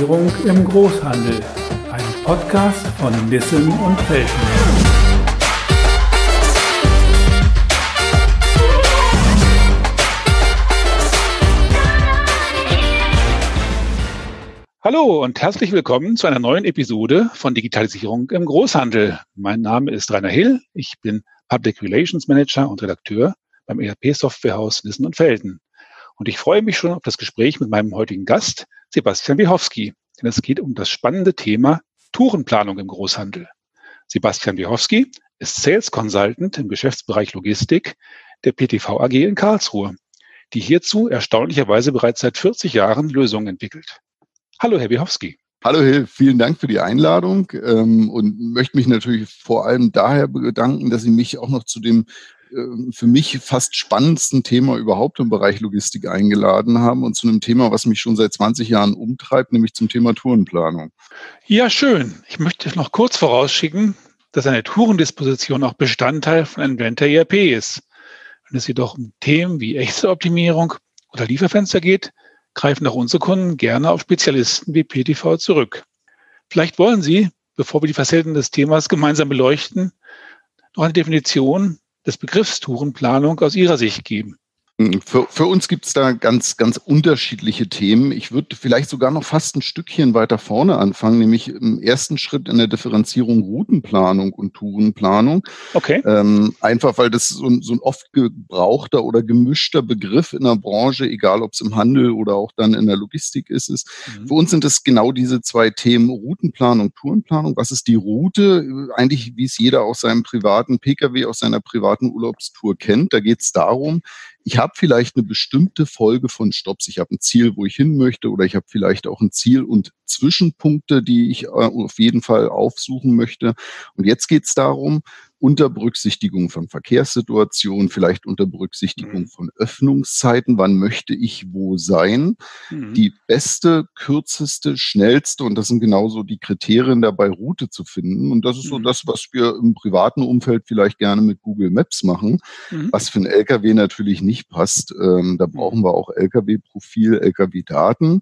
Digitalisierung im Großhandel. Ein Podcast von Nissen und Felten. Hallo und herzlich willkommen zu einer neuen Episode von Digitalisierung im Großhandel. Mein Name ist Rainer Hill. Ich bin Public Relations Manager und Redakteur beim ERP-Softwarehaus Nissen und Felden. Und ich freue mich schon auf das Gespräch mit meinem heutigen Gast, Sebastian Wiechowski. Denn es geht um das spannende Thema Tourenplanung im Großhandel. Sebastian Wiechowski ist Sales Consultant im Geschäftsbereich Logistik der PTV AG in Karlsruhe, die hierzu erstaunlicherweise bereits seit 40 Jahren Lösungen entwickelt. Hallo, Herr Wiechowski. Hallo Hill, vielen Dank für die Einladung ähm, und möchte mich natürlich vor allem daher bedanken, dass Sie mich auch noch zu dem für mich fast spannendsten Thema überhaupt im Bereich Logistik eingeladen haben und zu einem Thema, was mich schon seit 20 Jahren umtreibt, nämlich zum Thema Tourenplanung. Ja, schön. Ich möchte noch kurz vorausschicken, dass eine Tourendisposition auch Bestandteil von einem Blender ERP ist. Wenn es jedoch um Themen wie Echteoptimierung oder Lieferfenster geht, greifen auch unsere Kunden gerne auf Spezialisten wie PTV zurück. Vielleicht wollen Sie, bevor wir die Facetten des Themas gemeinsam beleuchten, noch eine Definition des Begriffs Tourenplanung aus Ihrer Sicht geben? Hm, für, für uns gibt es da ganz, ganz unterschiedliche Themen. Ich würde vielleicht sogar noch fast ein Stückchen weiter vorne anfangen, nämlich im ersten Schritt in der Differenzierung Routenplanung und Tourenplanung. Okay. Ähm, einfach weil das so ein, so ein oft gebrauchter oder gemischter Begriff in der Branche, egal ob es im Handel oder auch dann in der Logistik ist. ist. Mhm. Für uns sind es genau diese zwei Themen, Routenplanung, Tourenplanung. Was ist die Route? Eigentlich, wie es jeder aus seinem privaten Pkw, aus seiner privaten Urlaubstour kennt. Da geht es darum, ich habe vielleicht eine bestimmte Folge von Stops. Ich habe ein Ziel, wo ich hin möchte, oder ich habe vielleicht auch ein Ziel und Zwischenpunkte, die ich äh, auf jeden Fall aufsuchen möchte. Und jetzt geht es darum, unter Berücksichtigung von Verkehrssituationen, vielleicht unter Berücksichtigung mhm. von Öffnungszeiten, wann möchte ich wo sein, mhm. die beste, kürzeste, schnellste, und das sind genauso die Kriterien dabei, Route zu finden. Und das ist so mhm. das, was wir im privaten Umfeld vielleicht gerne mit Google Maps machen, mhm. was für ein LKW natürlich nicht passt. Ähm, da brauchen wir auch LKW-Profil, LKW-Daten.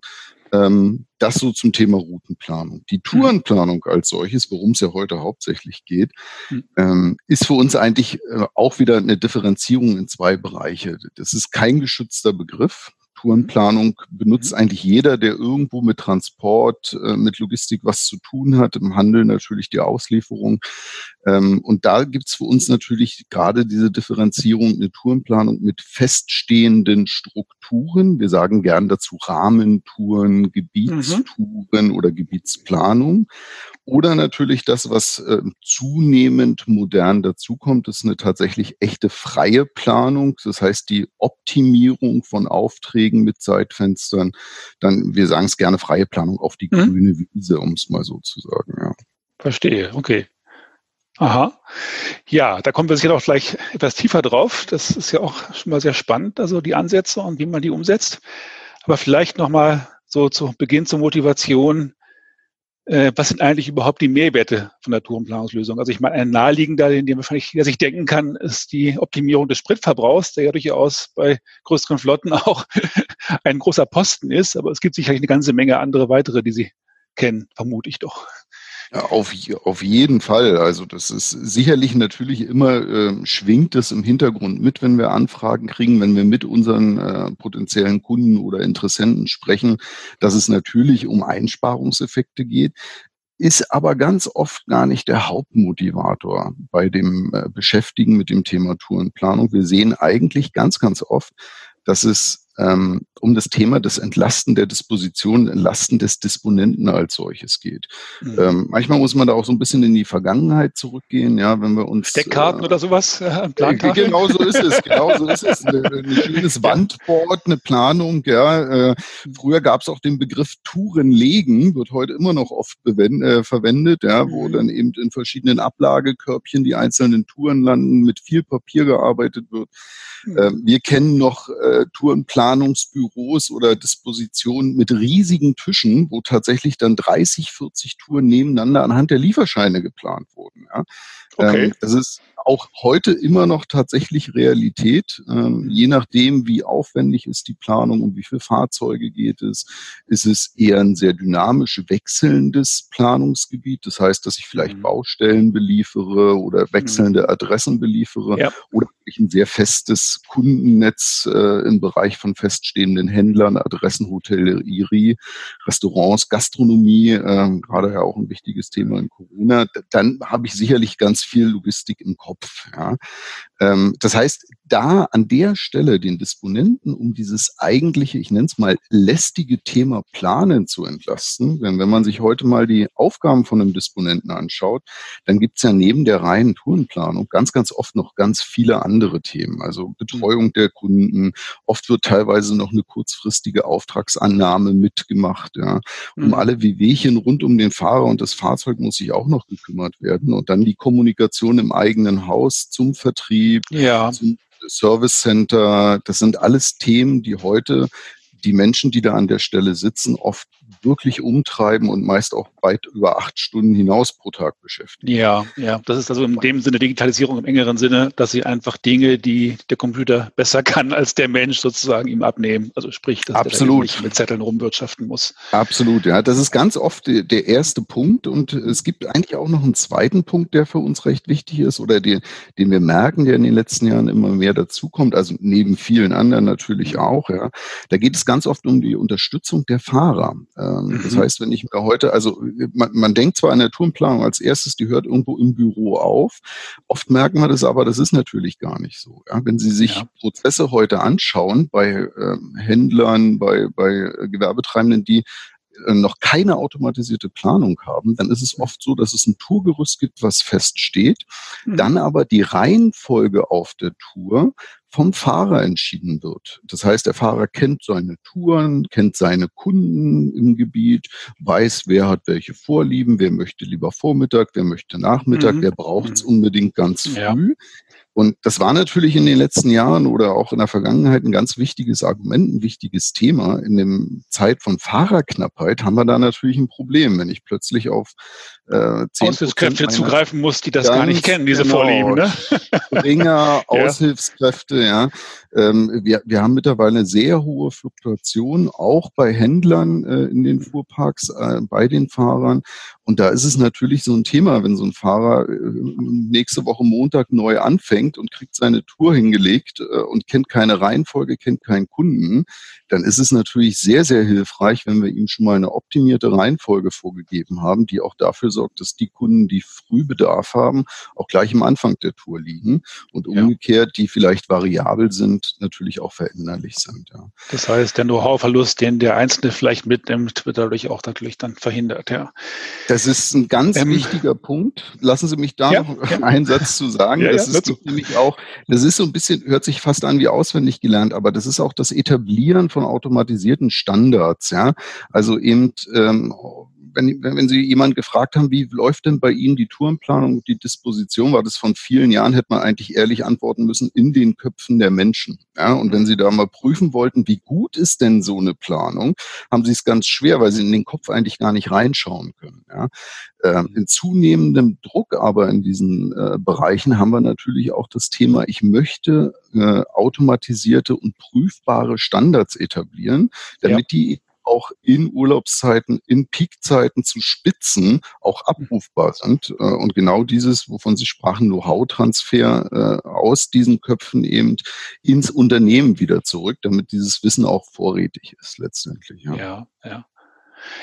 Ähm, das so zum Thema Routenplanung. Die Tourenplanung als solches, worum es ja heute hauptsächlich geht, hm. ähm, ist für uns eigentlich äh, auch wieder eine Differenzierung in zwei Bereiche. Das ist kein geschützter Begriff. Tourenplanung benutzt mhm. eigentlich jeder, der irgendwo mit Transport, äh, mit Logistik was zu tun hat, im Handel natürlich die Auslieferung. Ähm, und da gibt's für uns natürlich gerade diese Differenzierung, eine Tourenplanung mit feststehenden Strukturen. Wir sagen gern dazu Rahmentouren. Gebietstouren mhm. oder Gebietsplanung. Oder natürlich das, was äh, zunehmend modern dazukommt, ist eine tatsächlich echte freie Planung. Das heißt, die Optimierung von Aufträgen mit Zeitfenstern. Dann, wir sagen es gerne, freie Planung auf die mhm. grüne Wiese, um es mal so zu sagen. Ja. Verstehe, okay. Aha. Ja, da kommen wir sicher auch gleich etwas tiefer drauf. Das ist ja auch schon mal sehr spannend, also die Ansätze und wie man die umsetzt. Aber vielleicht nochmal so zu Beginn zur Motivation äh, was sind eigentlich überhaupt die Mehrwerte von der Tourenplanungslösung? Also ich meine, ein naheliegender, den, den wahrscheinlich der sich denken kann, ist die Optimierung des Spritverbrauchs, der ja durchaus bei größeren Flotten auch ein großer Posten ist. Aber es gibt sicherlich eine ganze Menge andere weitere, die Sie kennen, vermute ich doch. Ja, auf, auf jeden Fall. Also das ist sicherlich natürlich immer, äh, schwingt es im Hintergrund mit, wenn wir Anfragen kriegen, wenn wir mit unseren äh, potenziellen Kunden oder Interessenten sprechen, dass es natürlich um Einsparungseffekte geht ist aber ganz oft gar nicht der Hauptmotivator bei dem äh, Beschäftigen mit dem Thema Tourenplanung. Wir sehen eigentlich ganz, ganz oft, dass es ähm, um das Thema des Entlasten der Disposition, Entlasten des Disponenten als solches geht. Mhm. Ähm, manchmal muss man da auch so ein bisschen in die Vergangenheit zurückgehen, ja, wenn wir uns Deckkarten äh, oder sowas äh, äh Genau so ist es, genau so ist es. Ein, ein schönes Wandboard, eine Planung, ja. Äh, früher gab es auch den Begriff Touren legen, wird heute immer noch oft äh, verwendet, ja, wo mhm. dann eben in verschiedenen Ablagekörbchen die einzelnen Touren landen, mit viel Papier gearbeitet wird. Mhm. Ähm, wir kennen noch äh, Tourenplanungsbüros oder Dispositionen mit riesigen Tischen, wo tatsächlich dann 30, 40 Touren nebeneinander anhand der Lieferscheine geplant wurden. Ja. Okay. Ähm, das ist auch heute immer noch tatsächlich Realität. Ähm, je nachdem, wie aufwendig ist die Planung, um wie viele Fahrzeuge geht es, ist es eher ein sehr dynamisch wechselndes Planungsgebiet. Das heißt, dass ich vielleicht mhm. Baustellen beliefere oder wechselnde mhm. Adressen beliefere ja. oder ich ein sehr festes Kundennetz äh, im Bereich von feststehenden Händlern, Adressen, Hotellerie, Restaurants, Gastronomie, äh, gerade ja auch ein wichtiges Thema in Corona. Dann habe ich sicherlich ganz viel Logistik im Kopf. Ja. Ähm, das heißt, da an der Stelle den Disponenten, um dieses eigentliche, ich nenne es mal lästige Thema Planen zu entlasten, denn wenn man sich heute mal die Aufgaben von einem Disponenten anschaut, dann gibt es ja neben der reinen Tourenplanung ganz, ganz oft noch ganz viele andere Themen. Also Betreuung der Kunden, oft wird teilweise noch eine kurzfristige Auftragsannahme mitgemacht. Ja. Um mhm. alle Wehwehchen rund um den Fahrer und das Fahrzeug muss sich auch noch gekümmert werden. Und dann die Kommunikation im eigenen Haus zum Vertrieb, ja. zum Service Center. Das sind alles Themen, die heute die Menschen, die da an der Stelle sitzen, oft wirklich umtreiben und meist auch weit über acht Stunden hinaus pro Tag beschäftigen. Ja, ja, das ist also in dem Sinne Digitalisierung im engeren Sinne, dass sie einfach Dinge, die der Computer besser kann als der Mensch sozusagen ihm abnehmen. Also sprich, dass Absolut. er nicht mit Zetteln rumwirtschaften muss. Absolut, ja. Das ist ganz oft der erste Punkt und es gibt eigentlich auch noch einen zweiten Punkt, der für uns recht wichtig ist oder den, den wir merken, der in den letzten Jahren immer mehr dazukommt, also neben vielen anderen natürlich auch, ja. Da geht es ganz oft um die Unterstützung der Fahrer. Ähm, das mhm. heißt, wenn ich mir heute, also man, man denkt zwar an der Tourenplanung als erstes, die hört irgendwo im Büro auf. Oft merken wir das aber, das ist natürlich gar nicht so. Ja? Wenn Sie sich ja. Prozesse heute anschauen bei ähm, Händlern, bei, bei Gewerbetreibenden, die äh, noch keine automatisierte Planung haben, dann ist es oft so, dass es ein Tourgerüst gibt, was feststeht, mhm. dann aber die Reihenfolge auf der Tour vom Fahrer entschieden wird. Das heißt, der Fahrer kennt seine Touren, kennt seine Kunden im Gebiet, weiß, wer hat welche Vorlieben, wer möchte lieber Vormittag, wer möchte Nachmittag, mhm. wer braucht es mhm. unbedingt ganz früh. Ja. Und das war natürlich in den letzten Jahren oder auch in der Vergangenheit ein ganz wichtiges Argument, ein wichtiges Thema. In dem Zeit von Fahrerknappheit haben wir da natürlich ein Problem, wenn ich plötzlich auf äh, Aushilfskräfte zugreifen muss, die das gar nicht kennen, diese genau, Vorlieben. Ne? Springer, Aushilfskräfte, ja. Ähm, wir, wir haben mittlerweile sehr hohe Fluktuation, auch bei Händlern äh, in den Fuhrparks, äh, bei den Fahrern. Und da ist es natürlich so ein Thema, wenn so ein Fahrer äh, nächste Woche Montag neu anfängt und kriegt seine Tour hingelegt äh, und kennt keine Reihenfolge, kennt keinen Kunden, dann ist es natürlich sehr, sehr hilfreich, wenn wir ihm schon mal eine optimierte Reihenfolge vorgegeben haben, die auch dafür sorgt, dass die Kunden, die früh Bedarf haben, auch gleich am Anfang der Tour liegen und umgekehrt, die vielleicht variabel sind, natürlich auch veränderlich sind. Ja. Das heißt, der Know-how-Verlust, den der Einzelne vielleicht mitnimmt, wird dadurch auch natürlich dann verhindert. Ja. Das ist ein ganz ähm, wichtiger Punkt. Lassen Sie mich da ja, noch ja. einen Satz zu sagen. Ja, das ist nämlich auch, das ist so ein bisschen, hört sich fast an wie auswendig gelernt, aber das ist auch das Etablieren von automatisierten Standards. Ja, also eben ähm, wenn, wenn Sie jemanden gefragt haben, wie läuft denn bei Ihnen die Tourenplanung, die Disposition, war das von vielen Jahren, hätte man eigentlich ehrlich antworten müssen, in den Köpfen der Menschen. Ja, und wenn Sie da mal prüfen wollten, wie gut ist denn so eine Planung, haben Sie es ganz schwer, weil Sie in den Kopf eigentlich gar nicht reinschauen können. Ja. Ähm, in zunehmendem Druck aber in diesen äh, Bereichen haben wir natürlich auch das Thema, ich möchte äh, automatisierte und prüfbare Standards etablieren, damit ja. die auch in Urlaubszeiten, in Peakzeiten zu Spitzen auch abrufbar sind. Äh, und genau dieses, wovon Sie sprachen, Know-how-Transfer äh, aus diesen Köpfen eben ins Unternehmen wieder zurück, damit dieses Wissen auch vorrätig ist letztendlich. Ja, ja. ja.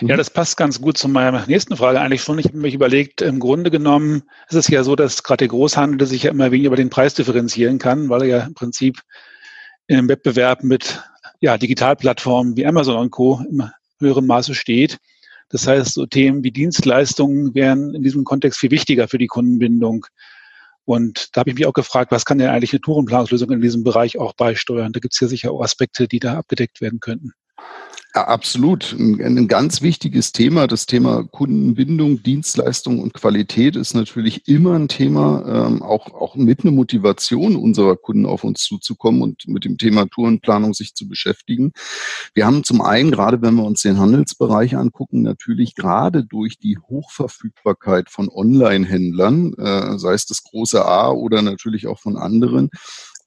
Ja, mhm. das passt ganz gut zu meiner nächsten Frage eigentlich schon. Ich habe mich überlegt, im Grunde genommen ist es ja so, dass gerade der Großhandel sich ja immer weniger über den Preis differenzieren kann, weil er ja im Prinzip im Wettbewerb mit ja, Digitalplattformen wie Amazon und Co. im höheren Maße steht. Das heißt, so Themen wie Dienstleistungen wären in diesem Kontext viel wichtiger für die Kundenbindung. Und da habe ich mich auch gefragt, was kann denn eigentlich eine Tourenplanungslösung in diesem Bereich auch beisteuern? Da gibt es ja sicher auch Aspekte, die da abgedeckt werden könnten. Absolut. Ein, ein, ganz wichtiges Thema. Das Thema Kundenbindung, Dienstleistung und Qualität ist natürlich immer ein Thema, ähm, auch, auch mit einer Motivation unserer Kunden auf uns zuzukommen und mit dem Thema Tourenplanung sich zu beschäftigen. Wir haben zum einen, gerade wenn wir uns den Handelsbereich angucken, natürlich gerade durch die Hochverfügbarkeit von Online-Händlern, äh, sei es das große A oder natürlich auch von anderen,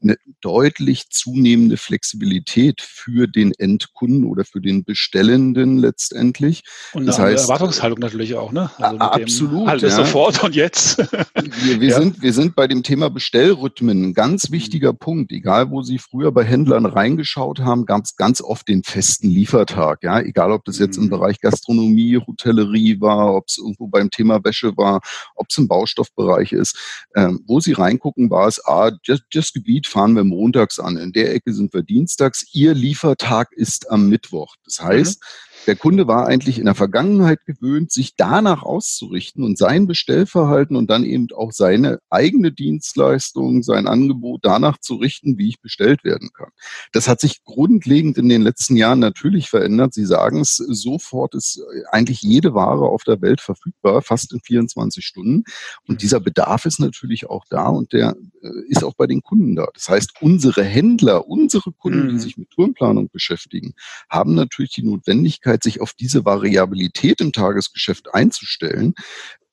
eine deutlich zunehmende Flexibilität für den Endkunden oder für den Bestellenden letztendlich. Und das heißt, Erwartungshaltung natürlich auch, ne? Also absolut. Alles ja. sofort und jetzt. wir, wir ja. sind, wir sind bei dem Thema Bestellrhythmen ein ganz wichtiger mhm. Punkt. Egal, wo Sie früher bei Händlern reingeschaut haben, gab es ganz oft den festen Liefertag. Ja, egal, ob das jetzt im mhm. Bereich Gastronomie, Hotellerie war, ob es irgendwo beim Thema Wäsche war, ob es im Baustoffbereich ist. Ähm, wo Sie reingucken, war es A, das, das Gebiet fahren wir montags an. In der Ecke sind wir dienstags. Ihr Liefertag ist am Mittwoch. Das heißt, mhm. Der Kunde war eigentlich in der Vergangenheit gewöhnt, sich danach auszurichten und sein Bestellverhalten und dann eben auch seine eigene Dienstleistung, sein Angebot danach zu richten, wie ich bestellt werden kann. Das hat sich grundlegend in den letzten Jahren natürlich verändert. Sie sagen es, sofort ist eigentlich jede Ware auf der Welt verfügbar, fast in 24 Stunden. Und mhm. dieser Bedarf ist natürlich auch da und der äh, ist auch bei den Kunden da. Das heißt, unsere Händler, unsere Kunden, die mhm. sich mit Tourenplanung beschäftigen, haben natürlich die Notwendigkeit, Möglichkeit, sich auf diese Variabilität im Tagesgeschäft einzustellen,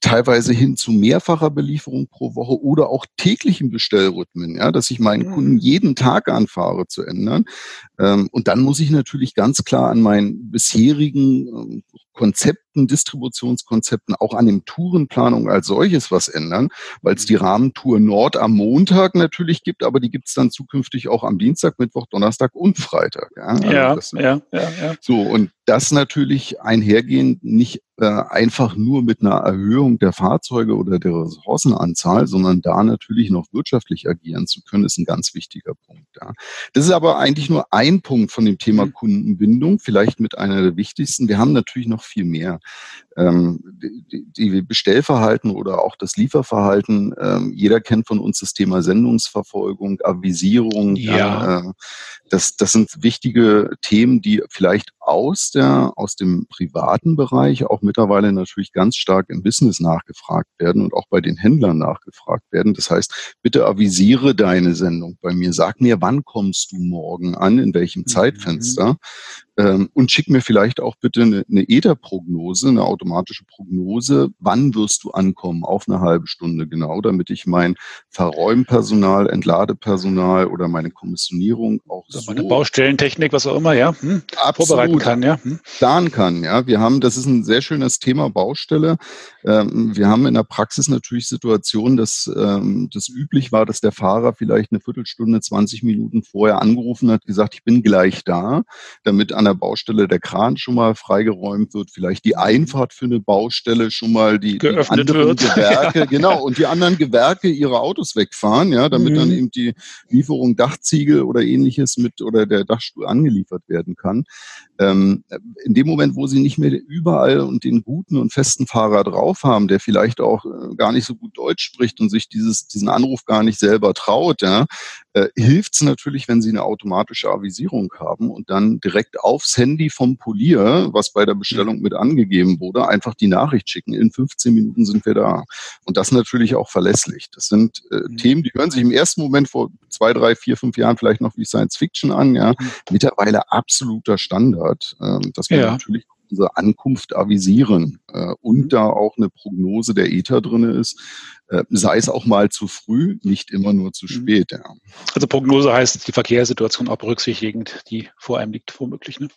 teilweise hin zu mehrfacher Belieferung pro Woche oder auch täglichen Bestellrhythmen, ja, dass ich meinen Kunden jeden Tag anfahre zu ändern. Ähm, und dann muss ich natürlich ganz klar an meinen bisherigen ähm, Konzepten, Distributionskonzepten, auch an dem Tourenplanung als solches was ändern, weil es die Rahmentour Nord am Montag natürlich gibt, aber die gibt es dann zukünftig auch am Dienstag, Mittwoch, Donnerstag und Freitag. Ja, also ja, das, ja, ja, ja. So, und das natürlich einhergehend nicht äh, einfach nur mit einer Erhöhung der Fahrzeuge oder der Ressourcenanzahl, sondern da natürlich noch wirtschaftlich agieren zu können, ist ein ganz wichtiger Punkt. Ja. Das ist aber eigentlich nur ein Punkt von dem Thema mhm. Kundenbindung, vielleicht mit einer der wichtigsten. Wir haben natürlich noch viel mehr. Ähm, die, die Bestellverhalten oder auch das Lieferverhalten, ähm, jeder kennt von uns das Thema Sendungsverfolgung, Avisierung. Ja. äh, das, das sind wichtige Themen, die vielleicht aus der, aus dem privaten Bereich auch mittlerweile natürlich ganz stark im Business nachgefragt werden und auch bei den Händlern nachgefragt werden. Das heißt, bitte avisiere deine Sendung bei mir. Sag mir, wann kommst du morgen an, in welchem mhm. Zeitfenster ähm, und schick mir vielleicht auch bitte eine, eine ETA-Prognose, eine automatische Prognose, wann wirst du ankommen, auf eine halbe Stunde genau, damit ich mein Verräumpersonal, Entladepersonal oder meine Kommissionierung auch so meine Baustellentechnik, was auch immer, ja, hm, vorbereiten kann, ja, hm. planen kann, ja. Wir haben, das ist ein sehr schönes Thema Baustelle. Ähm, wir haben in der Praxis natürlich Situationen, dass ähm, das üblich war, dass der Fahrer vielleicht eine Viertelstunde, 20 Minuten vorher angerufen hat, gesagt, ich bin gleich da, damit an der Baustelle der Kran schon mal freigeräumt wird, vielleicht die Einfahrt für eine Baustelle schon mal die, die anderen wird. Gewerke, ja. genau, und die anderen Gewerke ihre Autos wegfahren, ja, damit mhm. dann eben die Lieferung Dachziegel oder ähnliches mit oder der Dachstuhl angeliefert werden kann. Ähm, in dem Moment, wo sie nicht mehr überall und den guten und festen Fahrer drauf haben, der vielleicht auch äh, gar nicht so gut Deutsch spricht und sich dieses, diesen Anruf gar nicht selber traut, ja, äh, hilft es natürlich, wenn sie eine automatische Avisierung haben und dann direkt aufs Handy vom Polier, was bei der Bestellung mit angegeben wurde, einfach die Nachricht schicken. In 15 Minuten sind wir da. Und das natürlich auch verlässlich. Das sind äh, mhm. Themen, die hören sich im ersten Moment vor zwei, drei, vier, fünf Jahren vielleicht noch wie Science Fiction an, ja. Mhm. Mittlerweile absoluter Standard, äh, dass wir ja. natürlich unsere Ankunft avisieren äh, und mhm. da auch eine Prognose der ETA drinne ist, äh, sei es auch mal zu früh, nicht immer nur zu mhm. spät. Ja. Also Prognose heißt die Verkehrssituation auch berücksichtigend, die vor einem liegt, womöglich. Ne?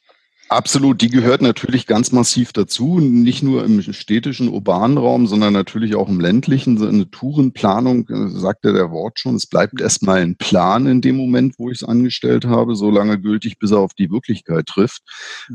Absolut, die gehört natürlich ganz massiv dazu, nicht nur im städtischen, urbanen Raum, sondern natürlich auch im ländlichen. Eine Tourenplanung, äh, sagte der Wort schon, es bleibt erstmal ein Plan in dem Moment, wo ich es angestellt habe, so lange gültig, bis er auf die Wirklichkeit trifft.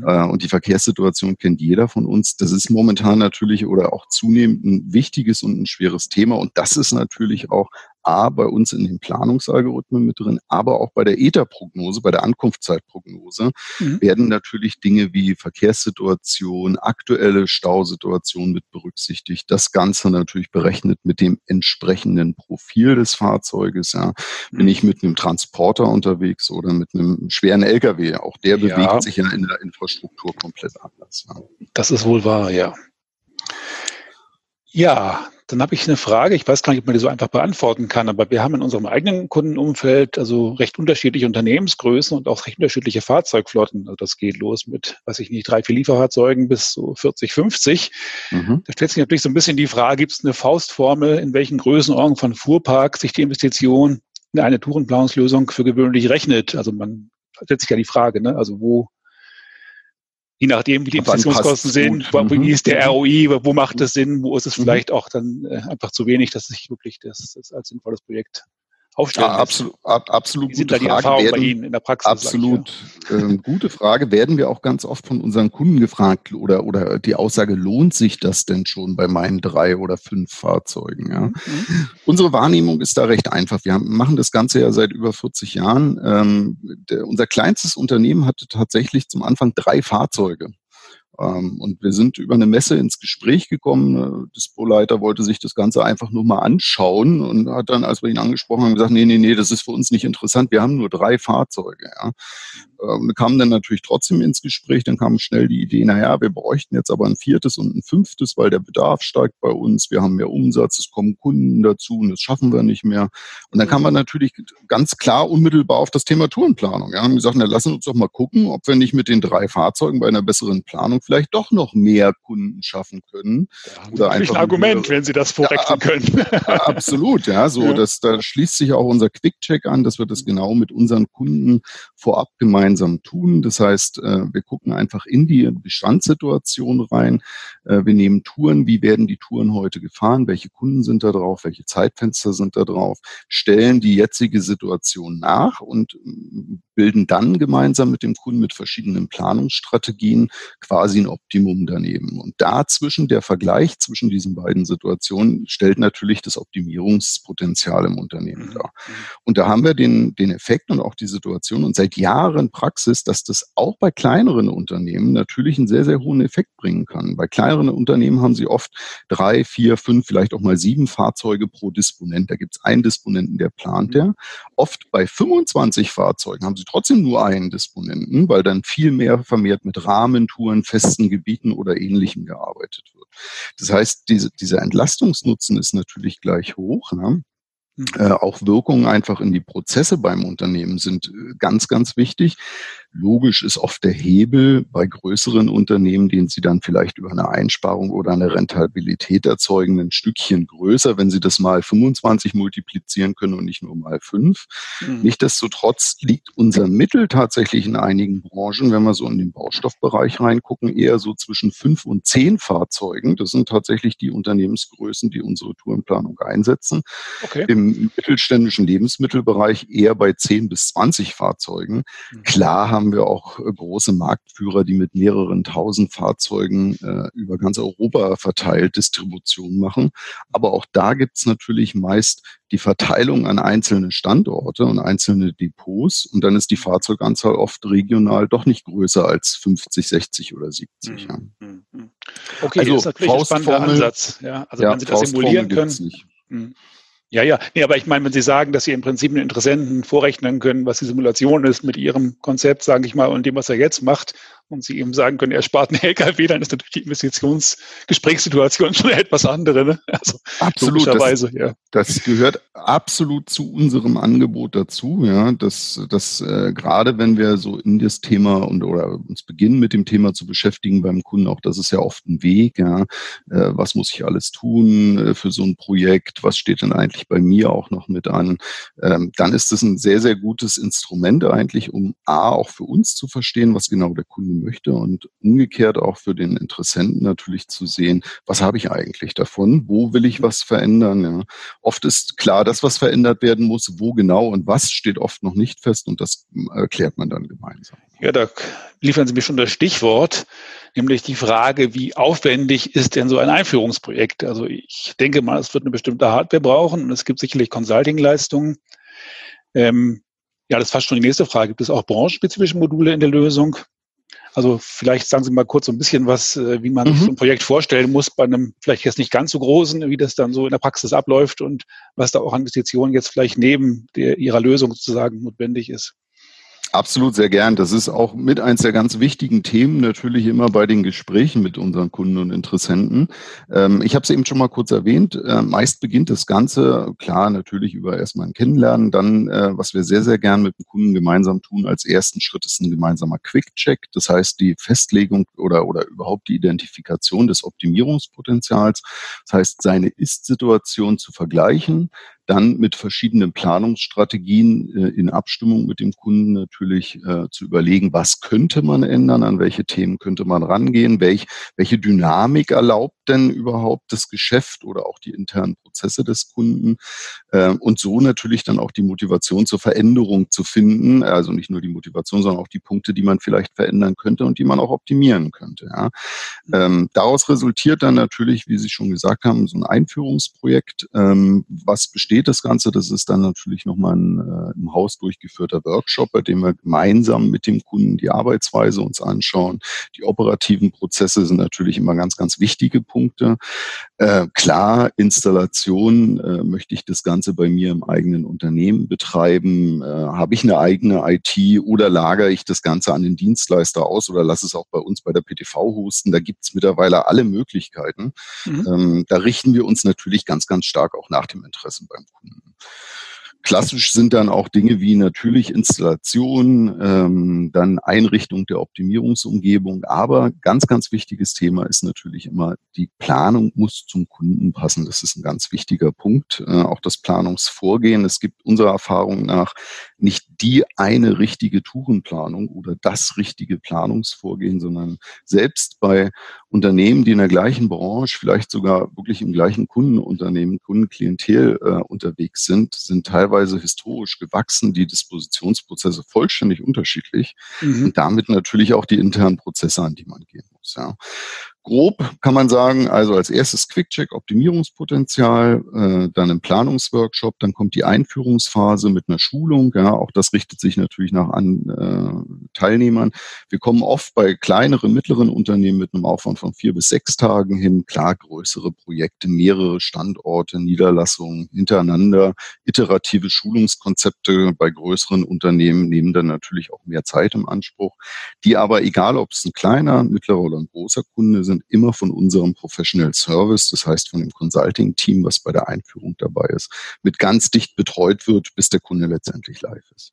Ja. Äh, und die Verkehrssituation kennt jeder von uns. Das ist momentan natürlich oder auch zunehmend ein wichtiges und ein schweres Thema. Und das ist natürlich auch A, bei uns in den Planungsalgorithmen mit drin, aber auch bei der ETA-Prognose, bei der Ankunftszeitprognose, mhm. werden natürlich Dinge wie Verkehrssituation, aktuelle Stausituation mit berücksichtigt. Das Ganze natürlich berechnet mit dem entsprechenden Profil des Fahrzeuges. Ja. Bin mhm. ich mit einem Transporter unterwegs oder mit einem schweren LKW? Auch der ja. bewegt sich ja in der Infrastruktur komplett anders. Ja. Das ist wohl wahr, ja. Ja, dann habe ich eine Frage. Ich weiß gar nicht, ob man die so einfach beantworten kann, aber wir haben in unserem eigenen Kundenumfeld also recht unterschiedliche Unternehmensgrößen und auch recht unterschiedliche Fahrzeugflotten. Also das geht los mit, weiß ich nicht, drei, vier Lieferfahrzeugen bis so 40, 50. Mhm. Da stellt sich natürlich so ein bisschen die Frage, gibt es eine Faustformel, in welchen Größenordnungen von Fuhrpark sich die Investition in eine Tourenplanungslösung für gewöhnlich rechnet? Also man stellt sich ja die Frage, ne? also wo je nachdem, wie die Investitionskosten sind, wo, wie ist der mhm. ROI, wo macht es Sinn, wo ist es mhm. vielleicht auch dann äh, einfach zu wenig, dass sich wirklich das, das als sinnvolles Projekt aufstellen ja, absolut, ab, absolut Wie sind da die Frage. Erfahrungen bei Ihnen in der Praxis? Absolut äh, gute Frage. Werden wir auch ganz oft von unseren Kunden gefragt oder, oder die Aussage, lohnt sich das denn schon bei meinen drei oder fünf Fahrzeugen? Ja? Mhm. Unsere Wahrnehmung ist da recht einfach. Wir haben, machen das Ganze ja seit über 40 Jahren. Ähm, der, unser kleinstes Unternehmen hatte tatsächlich zum Anfang drei Fahrzeuge. Ähm, und wir sind über eine Messe ins Gespräch gekommen. Der Dispo-Leiter wollte sich das Ganze einfach nur mal anschauen und hat dann, als wir ihn angesprochen haben, gesagt, nee, nee, nee, das ist für uns nicht interessant. Wir haben nur drei Fahrzeuge. Ja. Ähm, wir kamen dann natürlich trotzdem ins Gespräch. Dann kam schnell die Idee, naja, wir bräuchten jetzt aber ein viertes und ein fünftes, weil der Bedarf steigt bei uns. Wir haben mehr Umsatz, es kommen Kunden dazu und das schaffen wir nicht mehr. Und dann kam man natürlich ganz klar unmittelbar auf das Thema Tourenplanung. Ja, haben gesagt, na, lassen uns doch mal gucken, ob wir nicht mit den drei Fahrzeugen bei einer besseren Planung vielleicht doch noch mehr Kunden schaffen können. Ja, Oder einfach ein Argument, wenn Sie das vorrechnen ja, können. absolut, ja. So, ja. Das, da schließt sich auch unser Quick-Check an, dass wir das genau mit unseren Kunden vorab gemeinsam tun. Das heißt, äh, wir gucken einfach in die Bestandssituation rein. Äh, wir nehmen Touren, wie werden die Touren heute gefahren, welche Kunden sind da drauf, welche Zeitfenster sind da drauf, stellen die jetzige Situation nach und bilden dann gemeinsam mit dem Kunden mit verschiedenen Planungsstrategien quasi ein Optimum daneben. Und dazwischen der Vergleich zwischen diesen beiden Situationen stellt natürlich das Optimierungspotenzial im Unternehmen mhm. dar. Und da haben wir den, den Effekt und auch die Situation und seit Jahren Praxis, dass das auch bei kleineren Unternehmen natürlich einen sehr, sehr hohen Effekt bringen kann. Bei kleineren Unternehmen haben sie oft drei, vier, fünf, vielleicht auch mal sieben Fahrzeuge pro Disponent. Da gibt es einen Disponenten, der plant mhm. der. Oft bei 25 Fahrzeugen haben sie trotzdem nur einen Disponenten, weil dann viel mehr vermehrt mit Rahmentouren, festen Gebieten oder ähnlichem gearbeitet wird. Das heißt, diese, dieser Entlastungsnutzen ist natürlich gleich hoch. Ne? Äh, auch Wirkungen einfach in die Prozesse beim Unternehmen sind äh, ganz, ganz wichtig. Logisch ist oft der Hebel bei größeren Unternehmen, den sie dann vielleicht über eine Einsparung oder eine Rentabilität erzeugen, ein Stückchen größer, wenn sie das mal 25 multiplizieren können und nicht nur mal 5. Mhm. Nichtsdestotrotz liegt unser Mittel tatsächlich in einigen Branchen, wenn wir so in den Baustoffbereich reingucken, eher so zwischen 5 und 10 Fahrzeugen. Das sind tatsächlich die Unternehmensgrößen, die unsere Tourenplanung einsetzen. Okay. Im mittelständischen Lebensmittelbereich eher bei 10 bis 20 Fahrzeugen. Mhm. Klar haben wir auch äh, große Marktführer, die mit mehreren tausend Fahrzeugen äh, über ganz Europa verteilt Distribution machen. Aber auch da gibt es natürlich meist die Verteilung an einzelne Standorte und einzelne Depots. Und dann ist die Fahrzeuganzahl oft regional doch nicht größer als 50, 60 oder 70. Ja. Mhm, mhm. Okay, also, das ist natürlich ein spannender Ansatz. Ja, also ja, wenn Sie das simulieren können. Mhm. Ja, ja. Nee, aber ich meine, wenn Sie sagen, dass Sie im Prinzip einen Interessenten vorrechnen können, was die Simulation ist mit Ihrem Konzept, sage ich mal, und dem, was er jetzt macht, und Sie eben sagen können, er spart einen LKW, dann ist natürlich die Investitionsgesprächssituation schon etwas andere. Ne? Also absolut, das, ja. das gehört absolut zu unserem Angebot dazu, ja, dass, dass äh, gerade wenn wir so in das Thema und oder uns beginnen mit dem Thema zu beschäftigen beim Kunden, auch das ist ja oft ein Weg, ja, äh, was muss ich alles tun äh, für so ein Projekt, was steht denn eigentlich bei mir auch noch mit an, ähm, dann ist das ein sehr, sehr gutes Instrument eigentlich, um A, auch für uns zu verstehen, was genau der Kunde möchte und umgekehrt auch für den Interessenten natürlich zu sehen, was habe ich eigentlich davon, wo will ich was verändern. Ja. Oft ist klar, dass was verändert werden muss, wo genau und was steht oft noch nicht fest und das erklärt man dann gemeinsam. Ja, da liefern Sie mir schon das Stichwort, nämlich die Frage, wie aufwendig ist denn so ein Einführungsprojekt? Also ich denke mal, es wird eine bestimmte Hardware brauchen und es gibt sicherlich Consulting-Leistungen. Ähm, ja, das ist fast schon die nächste Frage. Gibt es auch branchenspezifische Module in der Lösung? Also vielleicht sagen Sie mal kurz so ein bisschen was, äh, wie man mhm. so ein Projekt vorstellen muss bei einem vielleicht jetzt nicht ganz so großen, wie das dann so in der Praxis abläuft und was da auch an Investitionen jetzt vielleicht neben der, Ihrer Lösung sozusagen notwendig ist. Absolut sehr gern. Das ist auch mit eins der ganz wichtigen Themen natürlich immer bei den Gesprächen mit unseren Kunden und Interessenten. Ähm, ich habe es eben schon mal kurz erwähnt. Äh, meist beginnt das Ganze, klar, natürlich über erstmal ein Kennenlernen. Dann, äh, was wir sehr, sehr gern mit dem Kunden gemeinsam tun, als ersten Schritt ist ein gemeinsamer Quick-Check. Das heißt, die Festlegung oder, oder überhaupt die Identifikation des Optimierungspotenzials. Das heißt, seine Ist-Situation zu vergleichen dann mit verschiedenen Planungsstrategien äh, in Abstimmung mit dem Kunden natürlich äh, zu überlegen, was könnte man ändern, an welche Themen könnte man rangehen, welch, welche Dynamik erlaubt denn überhaupt das Geschäft oder auch die internen Prozesse des Kunden äh, und so natürlich dann auch die Motivation zur Veränderung zu finden, also nicht nur die Motivation, sondern auch die Punkte, die man vielleicht verändern könnte und die man auch optimieren könnte. Ja. Ähm, daraus resultiert dann natürlich, wie Sie schon gesagt haben, so ein Einführungsprojekt, ähm, was besteht entsteht das Ganze? Das ist dann natürlich nochmal ein äh, im Haus durchgeführter Workshop, bei dem wir gemeinsam mit dem Kunden die Arbeitsweise uns anschauen. Die operativen Prozesse sind natürlich immer ganz, ganz wichtige Punkte. Äh, klar, Installation, äh, möchte ich das Ganze bei mir im eigenen Unternehmen betreiben? Äh, Habe ich eine eigene IT oder lagere ich das Ganze an den Dienstleister aus oder lasse es auch bei uns bei der PTV hosten? Da gibt es mittlerweile alle Möglichkeiten. Mhm. Ähm, da richten wir uns natürlich ganz, ganz stark auch nach dem Interesse beim Kunden. Klassisch sind dann auch Dinge wie natürlich Installation, ähm, dann Einrichtung der Optimierungsumgebung. Aber ganz, ganz wichtiges Thema ist natürlich immer, die Planung muss zum Kunden passen. Das ist ein ganz wichtiger Punkt. Äh, auch das Planungsvorgehen. Es gibt unserer Erfahrung nach nicht die eine richtige Tourenplanung oder das richtige Planungsvorgehen, sondern selbst bei Unternehmen, die in der gleichen Branche, vielleicht sogar wirklich im gleichen Kundenunternehmen, Kundenklientel äh, unterwegs sind, sind teilweise historisch gewachsen, die Dispositionsprozesse vollständig unterschiedlich mhm. und damit natürlich auch die internen Prozesse, an die man gehen muss. Ja grob kann man sagen, also als erstes Quick-Check Optimierungspotenzial, äh, dann ein Planungsworkshop, dann kommt die Einführungsphase mit einer Schulung. Ja, auch das richtet sich natürlich nach an äh, Teilnehmern. Wir kommen oft bei kleineren, mittleren Unternehmen mit einem Aufwand von vier bis sechs Tagen hin. Klar, größere Projekte, mehrere Standorte, Niederlassungen hintereinander, iterative Schulungskonzepte bei größeren Unternehmen nehmen dann natürlich auch mehr Zeit im Anspruch, die aber egal, ob es ein kleiner, mittlerer oder ein großer Kunde sind, sind immer von unserem Professional Service, das heißt von dem Consulting-Team, was bei der Einführung dabei ist, mit ganz dicht betreut wird, bis der Kunde letztendlich live ist.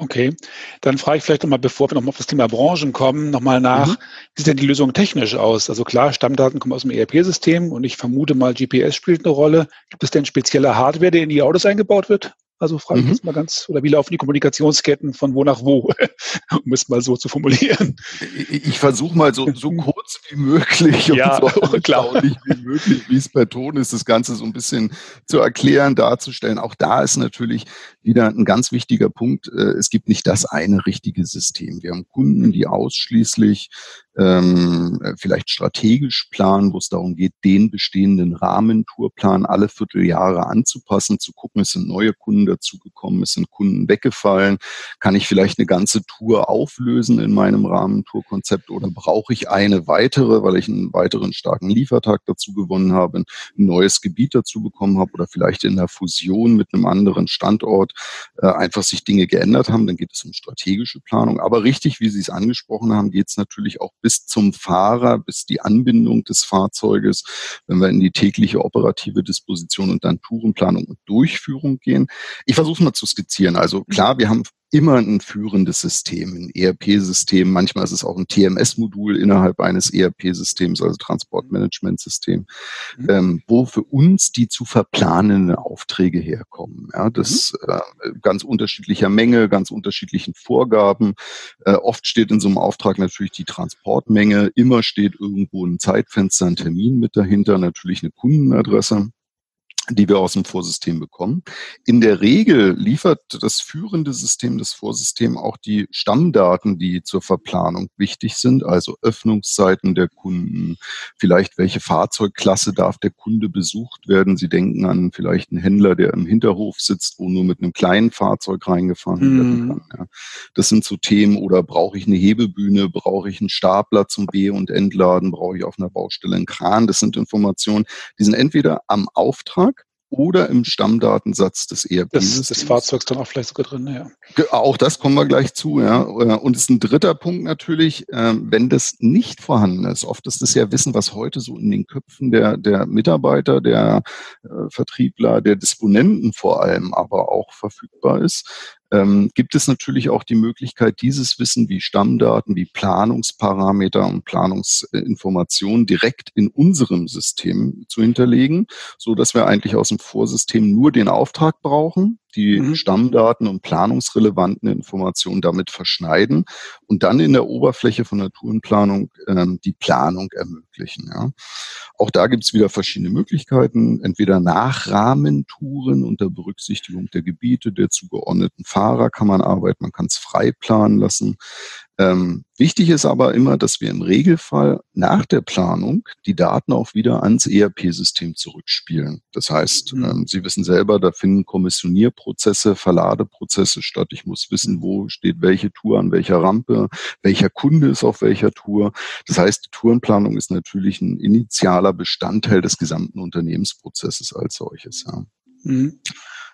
Okay, dann frage ich vielleicht nochmal, bevor wir nochmal auf das Thema Branchen kommen, nochmal nach, mhm. wie sieht denn die Lösung technisch aus? Also klar, Stammdaten kommen aus dem ERP-System und ich vermute mal, GPS spielt eine Rolle. Gibt es denn spezielle Hardware, die in die Autos eingebaut wird? Also frage ich mhm. jetzt mal ganz, oder wie laufen die Kommunikationsketten von wo nach wo, um es mal so zu formulieren? Ich, ich versuche mal so, so kurz wie möglich ja, und so klar. wie möglich, wie es per Ton ist, das Ganze so ein bisschen zu erklären, darzustellen. Auch da ist natürlich wieder ein ganz wichtiger Punkt. Äh, es gibt nicht das eine richtige System. Wir haben Kunden, die ausschließlich ähm, vielleicht strategisch planen, wo es darum geht, den bestehenden Rahmentourplan alle Vierteljahre anzupassen, zu gucken, es sind neue Kunden dazugekommen, es sind Kunden weggefallen, kann ich vielleicht eine ganze Tour auflösen in meinem Rahmentourkonzept oder brauche ich eine weitere, weil ich einen weiteren starken Liefertag dazu gewonnen habe, ein neues Gebiet dazu bekommen habe oder vielleicht in der Fusion mit einem anderen Standort äh, einfach sich Dinge geändert haben, dann geht es um strategische Planung. Aber richtig, wie Sie es angesprochen haben, geht es natürlich auch zum Fahrer, bis die Anbindung des Fahrzeuges, wenn wir in die tägliche operative Disposition und dann Tourenplanung und Durchführung gehen. Ich versuche mal zu skizzieren. Also klar, wir haben immer ein führendes System, ein ERP-System. Manchmal ist es auch ein TMS-Modul innerhalb eines ERP-Systems, also Transportmanagement-System, mhm. ähm, wo für uns die zu verplanenden Aufträge herkommen. Ja, das mhm. äh, ganz unterschiedlicher Menge, ganz unterschiedlichen Vorgaben. Äh, oft steht in so einem Auftrag natürlich die Transportmenge. Immer steht irgendwo ein Zeitfenster, ein Termin mit dahinter, natürlich eine Kundenadresse. Die wir aus dem Vorsystem bekommen. In der Regel liefert das führende System, das Vorsystem auch die Stammdaten, die zur Verplanung wichtig sind, also Öffnungszeiten der Kunden, vielleicht welche Fahrzeugklasse darf der Kunde besucht werden. Sie denken an vielleicht einen Händler, der im Hinterhof sitzt, wo nur mit einem kleinen Fahrzeug reingefahren mhm. werden kann. Ja. Das sind so Themen, oder brauche ich eine Hebebühne, brauche ich einen Stapler zum B- und Entladen, brauche ich auf einer Baustelle einen Kran. Das sind Informationen, die sind entweder am Auftrag oder im Stammdatensatz des ERP-Systems. Des, des Fahrzeugs dann auch vielleicht sogar drin, ja. Auch das kommen wir gleich zu, ja. Und es ist ein dritter Punkt natürlich, ähm, wenn das nicht vorhanden ist. Oft ist es ja Wissen, was heute so in den Köpfen der, der Mitarbeiter, der äh, Vertriebler, der Disponenten vor allem aber auch verfügbar ist ähm, gibt es natürlich auch die Möglichkeit, dieses Wissen wie Stammdaten, wie Planungsparameter und Planungsinformationen direkt in unserem System zu hinterlegen, so dass wir eigentlich aus dem Vorsystem nur den Auftrag brauchen die mhm. Stammdaten und planungsrelevanten Informationen damit verschneiden und dann in der Oberfläche von der Tourenplanung ähm, die Planung ermöglichen. Ja. Auch da gibt es wieder verschiedene Möglichkeiten, entweder Nachrahmentouren unter Berücksichtigung der Gebiete, der zugeordneten Fahrer kann man arbeiten, man kann es frei planen lassen. Ähm, wichtig ist aber immer, dass wir im Regelfall nach der Planung die Daten auch wieder ans ERP-System zurückspielen. Das heißt, mhm. ähm, Sie wissen selber, da finden Kommissionierprozesse, Verladeprozesse statt. Ich muss wissen, wo steht welche Tour an welcher Rampe, welcher Kunde ist auf welcher Tour. Das heißt, die Tourenplanung ist natürlich ein initialer Bestandteil des gesamten Unternehmensprozesses als solches. Ja. Mhm.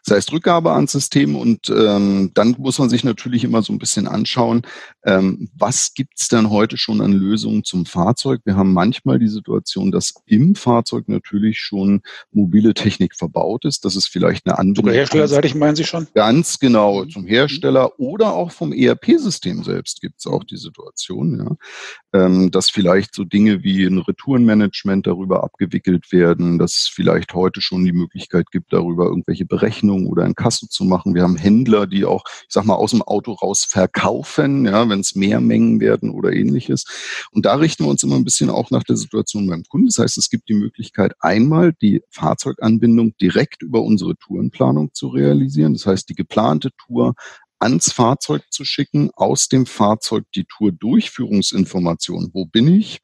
Das heißt Rückgabe ans System und ähm, dann muss man sich natürlich immer so ein bisschen anschauen, ähm, was gibt's denn heute schon an Lösungen zum Fahrzeug. Wir haben manchmal die Situation, dass im Fahrzeug natürlich schon mobile Technik verbaut ist. Das ist vielleicht eine andere. Sogar herstellerseitig meinen Sie schon? Ganz genau, mhm. zum Hersteller oder auch vom ERP-System selbst gibt's auch die Situation, ja, ähm, dass vielleicht so Dinge wie ein Retourenmanagement darüber abgewickelt werden, dass es vielleicht heute schon die Möglichkeit gibt, darüber irgendwelche Berechnungen Rechnung oder in Kasse zu machen. Wir haben Händler, die auch, ich sag mal, aus dem Auto raus verkaufen, ja, wenn es mehr Mengen werden oder ähnliches. Und da richten wir uns immer ein bisschen auch nach der Situation beim Kunden. Das heißt, es gibt die Möglichkeit, einmal die Fahrzeuganbindung direkt über unsere Tourenplanung zu realisieren. Das heißt, die geplante Tour ans Fahrzeug zu schicken, aus dem Fahrzeug die Tour-Durchführungsinformation. Wo bin ich?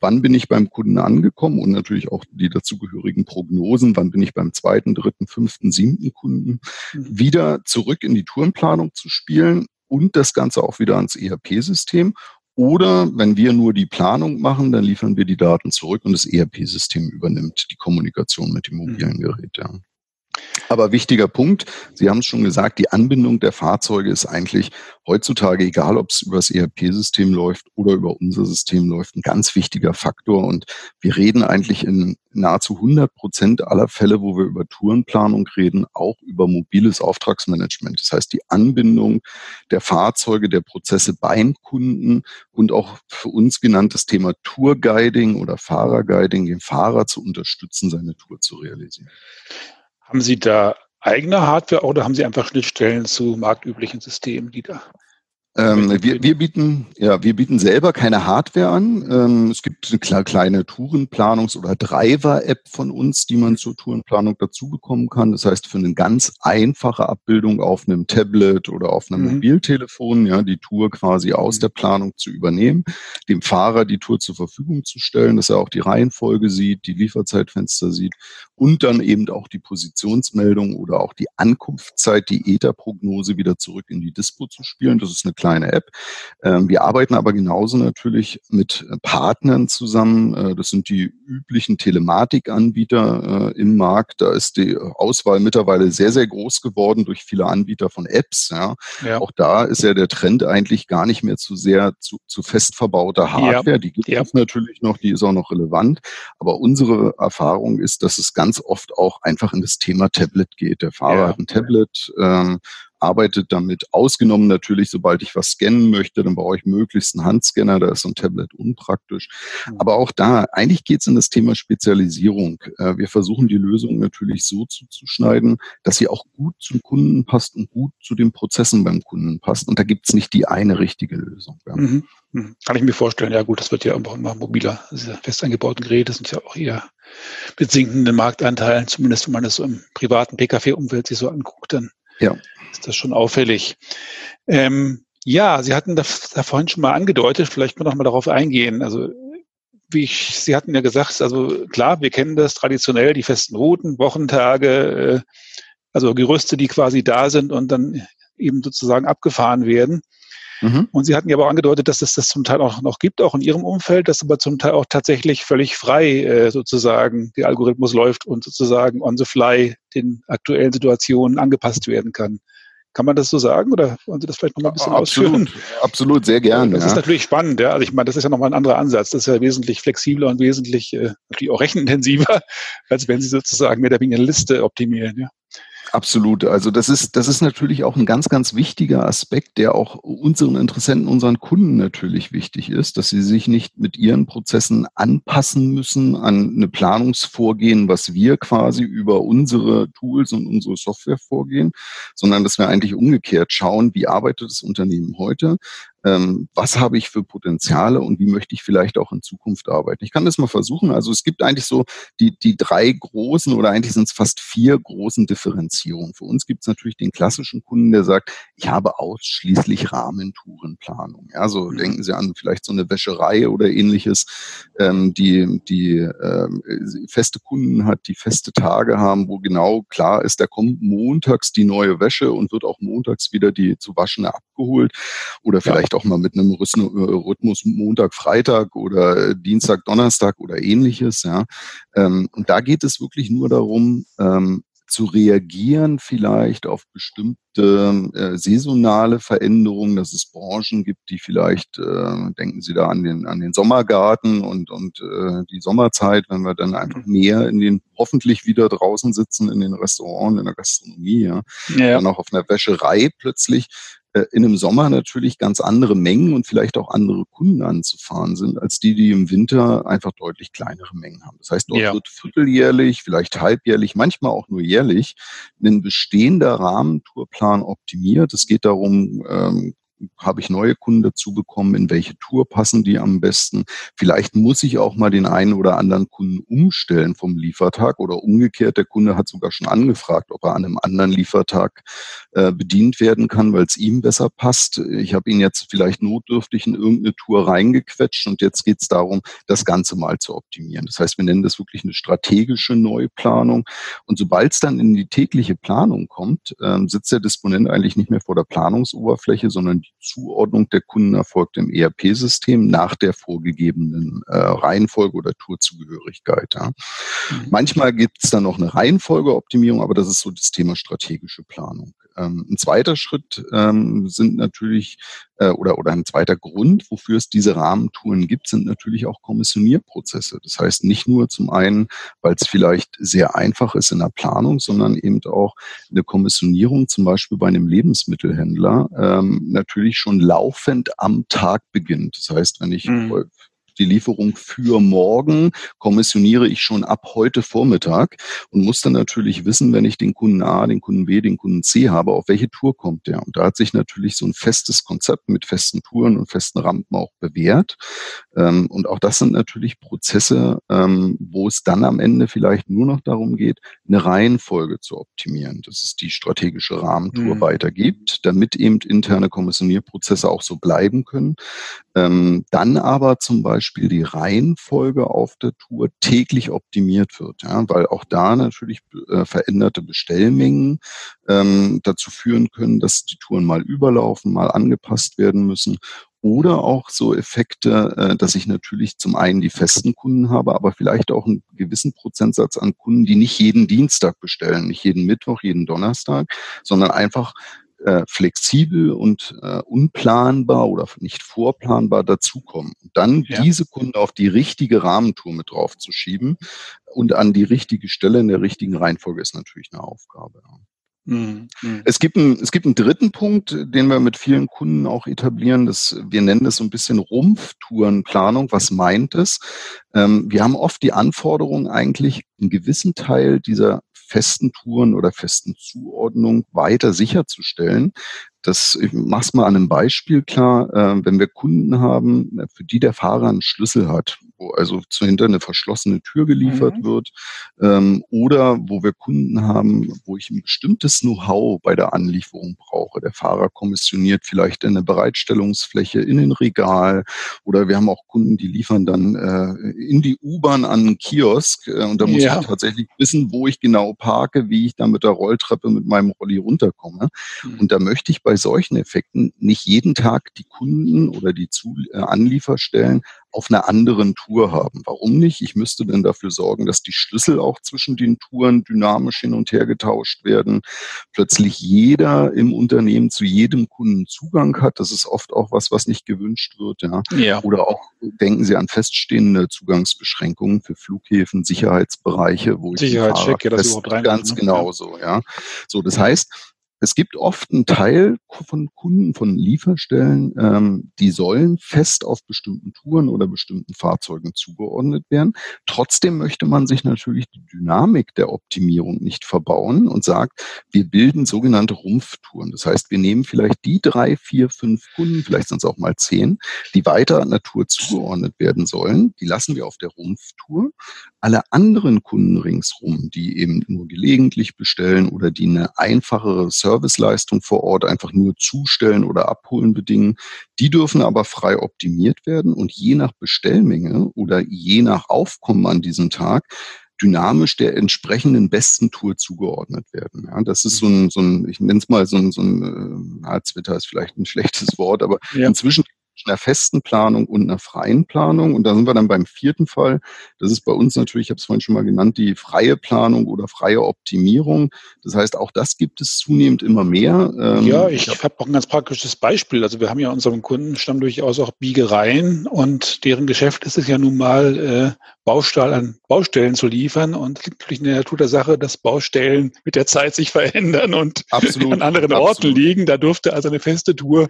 Wann bin ich beim Kunden angekommen? Und natürlich auch die dazugehörigen Prognosen. Wann bin ich beim zweiten, dritten, fünften, siebten Kunden? Mhm. Wieder zurück in die Tourenplanung zu spielen und das Ganze auch wieder ans ERP-System. Oder wenn wir nur die Planung machen, dann liefern wir die Daten zurück und das ERP-System übernimmt die Kommunikation mit dem mobilen mhm. Gerät. Ja. Aber wichtiger Punkt, Sie haben es schon gesagt, die Anbindung der Fahrzeuge ist eigentlich heutzutage, egal ob es über das ERP-System läuft oder über unser System läuft, ein ganz wichtiger Faktor. Und wir reden eigentlich in nahezu 100 Prozent aller Fälle, wo wir über Tourenplanung reden, auch über mobiles Auftragsmanagement. Das heißt, die Anbindung der Fahrzeuge, der Prozesse beim Kunden und auch für uns genanntes Thema Tourguiding oder Fahrerguiding, den Fahrer zu unterstützen, seine Tour zu realisieren. Haben Sie da eigene Hardware oder haben Sie einfach Schnittstellen zu marktüblichen Systemen, die da ähm, wir, wir, bieten, ja, wir bieten selber keine Hardware an. Ähm, es gibt eine kleine Tourenplanungs- oder Driver-App von uns, die man zur Tourenplanung dazu bekommen kann. Das heißt, für eine ganz einfache Abbildung auf einem Tablet oder auf einem mhm. Mobiltelefon, ja, die Tour quasi aus mhm. der Planung zu übernehmen, dem Fahrer die Tour zur Verfügung zu stellen, dass er auch die Reihenfolge sieht, die Lieferzeitfenster sieht und dann eben auch die Positionsmeldung oder auch die Ankunftszeit, die ETA-Prognose wieder zurück in die Dispo zu spielen. Das ist eine kleine App. Ähm, wir arbeiten aber genauso natürlich mit Partnern zusammen. Äh, das sind die üblichen Telematikanbieter äh, im Markt. Da ist die Auswahl mittlerweile sehr, sehr groß geworden durch viele Anbieter von Apps. Ja. ja. Auch da ist ja der Trend eigentlich gar nicht mehr zu sehr zu, zu fest verbauter Hardware. Ja. Die gibt es ja. natürlich noch, die ist auch noch relevant. Aber unsere Erfahrung ist, dass es ganz oft auch einfach in das Thema Tablet geht. Der Fahrer hat ein Tablet, ähm, arbeitet damit. Ausgenommen natürlich, sobald ich was scannen möchte, dann brauche ich möglichst einen Handscanner, da ist so ein Tablet unpraktisch. Mhm. Aber auch da, eigentlich geht es in das Thema Spezialisierung. Äh, wir versuchen die Lösung natürlich so zuzuschneiden, dass sie auch gut zum Kunden passt und gut zu den Prozessen beim Kunden passt. Und da gibt es nicht die eine richtige Lösung. Mhm. mhm. Kann ich mir vorstellen. Ja gut, das wird ja immer mobiler. Diese fest eingebauten Geräte sind ja auch eher mit sinkenden Marktanteilen, zumindest wenn man das so im privaten PKW-Umfeld sich so anguckt, dann ja. Ist das schon auffällig. Ähm, ja, Sie hatten das da vorhin schon mal angedeutet, vielleicht mal noch mal darauf eingehen. Also wie ich, Sie hatten ja gesagt, also klar, wir kennen das traditionell, die festen Routen, Wochentage, äh, also Gerüste, die quasi da sind und dann eben sozusagen abgefahren werden. Mhm. Und Sie hatten ja aber auch angedeutet, dass es das zum Teil auch noch gibt, auch in Ihrem Umfeld, dass aber zum Teil auch tatsächlich völlig frei äh, sozusagen der Algorithmus läuft und sozusagen on the fly den aktuellen Situationen angepasst werden kann. Kann man das so sagen oder wollen Sie das vielleicht noch mal ein bisschen absolut, ausführen? Absolut, sehr gerne. Das ja. ist natürlich spannend, ja. Also ich meine, das ist ja nochmal ein anderer Ansatz. Das ist ja wesentlich flexibler und wesentlich äh, natürlich auch rechenintensiver, als wenn Sie sozusagen weniger eine Liste optimieren, ja. Absolut. Also das ist, das ist natürlich auch ein ganz, ganz wichtiger Aspekt, der auch unseren Interessenten, unseren Kunden natürlich wichtig ist, dass sie sich nicht mit ihren Prozessen anpassen müssen an eine Planungsvorgehen, was wir quasi über unsere Tools und unsere Software vorgehen, sondern dass wir eigentlich umgekehrt schauen, wie arbeitet das Unternehmen heute, ähm, was habe ich für Potenziale und wie möchte ich vielleicht auch in Zukunft arbeiten. Ich kann das mal versuchen. Also es gibt eigentlich so die, die drei großen oder eigentlich sind es fast vier großen Differenzierungen. Für uns gibt es natürlich den klassischen Kunden, der sagt, ich habe ausschließlich Rahmentourenplanung. Ja, so mhm. denken Sie an vielleicht so eine Wäscherei oder ähnliches, ähm, die, die ähm, feste Kunden hat, die feste Tage haben, wo genau klar ist, da kommt montags die neue Wäsche und wird auch montags wieder die zu waschende abgeholt oder vielleicht auch mal mit einem Rhythmus Montag, Freitag oder Dienstag, Donnerstag oder ähnliches. Ja. Ähm, und da geht es wirklich nur darum, ähm, zu reagieren vielleicht auf bestimmte äh, saisonale Veränderungen, dass es Branchen gibt, die vielleicht, äh, denken Sie da an den, an den Sommergarten und, und äh, die Sommerzeit, wenn wir dann einfach mehr in den, hoffentlich wieder draußen sitzen in den Restaurants, in der Gastronomie, ja, ja. dann auch auf einer Wäscherei plötzlich in einem Sommer natürlich ganz andere Mengen und vielleicht auch andere Kunden anzufahren sind, als die, die im Winter einfach deutlich kleinere Mengen haben. Das heißt, dort ja. wird vierteljährlich, vielleicht halbjährlich, manchmal auch nur jährlich ein bestehender Rahmentourplan optimiert. Es geht darum, ähm, habe ich neue Kunden dazu bekommen, in welche Tour passen die am besten. Vielleicht muss ich auch mal den einen oder anderen Kunden umstellen vom Liefertag oder umgekehrt, der Kunde hat sogar schon angefragt, ob er an einem anderen Liefertag äh, bedient werden kann, weil es ihm besser passt. Ich habe ihn jetzt vielleicht notdürftig in irgendeine Tour reingequetscht und jetzt geht es darum, das Ganze mal zu optimieren. Das heißt, wir nennen das wirklich eine strategische Neuplanung. Und sobald es dann in die tägliche Planung kommt, äh, sitzt der Disponent eigentlich nicht mehr vor der Planungsoberfläche, sondern die Zuordnung der Kunden erfolgt im ERP-System nach der vorgegebenen äh, Reihenfolge oder Tourzugehörigkeit. Ja. Mhm. Manchmal gibt es dann noch eine Reihenfolgeoptimierung, aber das ist so das Thema strategische Planung. Ähm, ein zweiter Schritt ähm, sind natürlich äh, oder, oder ein zweiter Grund, wofür es diese Rahmentouren gibt, sind natürlich auch Kommissionierprozesse. Das heißt nicht nur zum einen, weil es vielleicht sehr einfach ist in der Planung, sondern eben auch eine Kommissionierung zum Beispiel bei einem Lebensmittelhändler ähm, natürlich schon laufend am Tag beginnt. Das heißt, wenn ich mhm die Lieferung für morgen kommissioniere ich schon ab heute Vormittag und muss dann natürlich wissen, wenn ich den Kunden A, den Kunden B, den Kunden C habe, auf welche Tour kommt der. Und da hat sich natürlich so ein festes Konzept mit festen Touren und festen Rampen auch bewährt. Ähm, und auch das sind natürlich Prozesse, ähm, wo es dann am Ende vielleicht nur noch darum geht, eine Reihenfolge zu optimieren, dass es die strategische Rahmentour mhm. weitergibt, damit eben interne Kommissionierprozesse auch so bleiben können. Ähm, dann aber zum Beispiel die Reihenfolge auf der Tour täglich optimiert wird, ja, weil auch da natürlich äh, veränderte Bestellmengen ähm, dazu führen können, dass die Touren mal überlaufen, mal angepasst werden müssen oder auch so Effekte, äh, dass ich natürlich zum einen die festen Kunden habe, aber vielleicht auch einen gewissen Prozentsatz an Kunden, die nicht jeden Dienstag bestellen, nicht jeden Mittwoch, jeden Donnerstag, sondern einfach äh, flexibel und äh, unplanbar oder nicht vorplanbar dazukommen. Und dann ja. diese Kunden auf die richtige Rahmentour mit drauf zu schieben und an die richtige Stelle in der richtigen Reihenfolge ist natürlich eine Aufgabe. Mhm. Es, gibt einen, es gibt einen dritten Punkt, den wir mit vielen Kunden auch etablieren. Das, wir nennen das so ein bisschen Rumpftourenplanung. Was meint es? Ähm, wir haben oft die Anforderung, eigentlich einen gewissen Teil dieser festen Touren oder festen Zuordnung weiter sicherzustellen. Das, ich mach's mal an einem Beispiel klar. Äh, wenn wir Kunden haben, für die der Fahrer einen Schlüssel hat, wo also zuhinter eine verschlossene Tür geliefert mhm. wird, ähm, oder wo wir Kunden haben, wo ich ein bestimmtes Know-how bei der Anlieferung brauche. Der Fahrer kommissioniert vielleicht eine Bereitstellungsfläche in den Regal, oder wir haben auch Kunden, die liefern dann äh, in die U-Bahn an einen Kiosk, äh, und da muss ja. ich tatsächlich wissen, wo ich genau parke, wie ich dann mit der Rolltreppe mit meinem Rolli runterkomme. Mhm. Und da möchte ich bei solchen Effekten nicht jeden Tag die Kunden oder die äh, Anlieferstellen auf einer anderen Tour haben. Warum nicht? Ich müsste dann dafür sorgen, dass die Schlüssel auch zwischen den Touren dynamisch hin und her getauscht werden. Plötzlich jeder im Unternehmen zu jedem Kunden Zugang hat. Das ist oft auch was, was nicht gewünscht wird. Ja. ja. Oder auch denken Sie an feststehende Zugangsbeschränkungen für Flughäfen, Sicherheitsbereiche, wo Sicherheitscheck, ja, das überhaupt rein ganz ne? genau so. Ja. So, das heißt, es gibt oft einen Teil von Kunden, von Lieferstellen, ähm, die sollen fest auf bestimmten Touren oder bestimmten Fahrzeugen zugeordnet werden. Trotzdem möchte man sich natürlich die Dynamik der Optimierung nicht verbauen und sagt, wir bilden sogenannte Rumpftouren. Das heißt, wir nehmen vielleicht die drei, vier, fünf Kunden, vielleicht sind es auch mal zehn, die weiter Tour zugeordnet werden sollen. Die lassen wir auf der Rumpftour. Alle anderen Kunden ringsrum, die eben nur gelegentlich bestellen oder die eine einfachere Serviceleistung vor Ort einfach nur zustellen oder abholen bedingen. Die dürfen aber frei optimiert werden und je nach Bestellmenge oder je nach Aufkommen an diesem Tag dynamisch der entsprechenden besten Tour zugeordnet werden. Ja, das ist so ein, so ein ich nenne es mal so ein, so ein äh, Twitter ist vielleicht ein schlechtes Wort, aber ja. inzwischen einer festen Planung und einer freien Planung. Und da sind wir dann beim vierten Fall. Das ist bei uns natürlich, ich habe es vorhin schon mal genannt, die freie Planung oder freie Optimierung. Das heißt, auch das gibt es zunehmend immer mehr. Ähm, ja, ich habe auch ein ganz praktisches Beispiel. Also wir haben ja unseren Kundenstamm durchaus auch Biegereien und deren Geschäft ist es ja nun mal, äh, Baustall an Baustellen zu liefern. Und es liegt natürlich in der Natur der Sache, dass Baustellen mit der Zeit sich verändern und absolut, an anderen absolut. Orten liegen. Da dürfte also eine feste Tour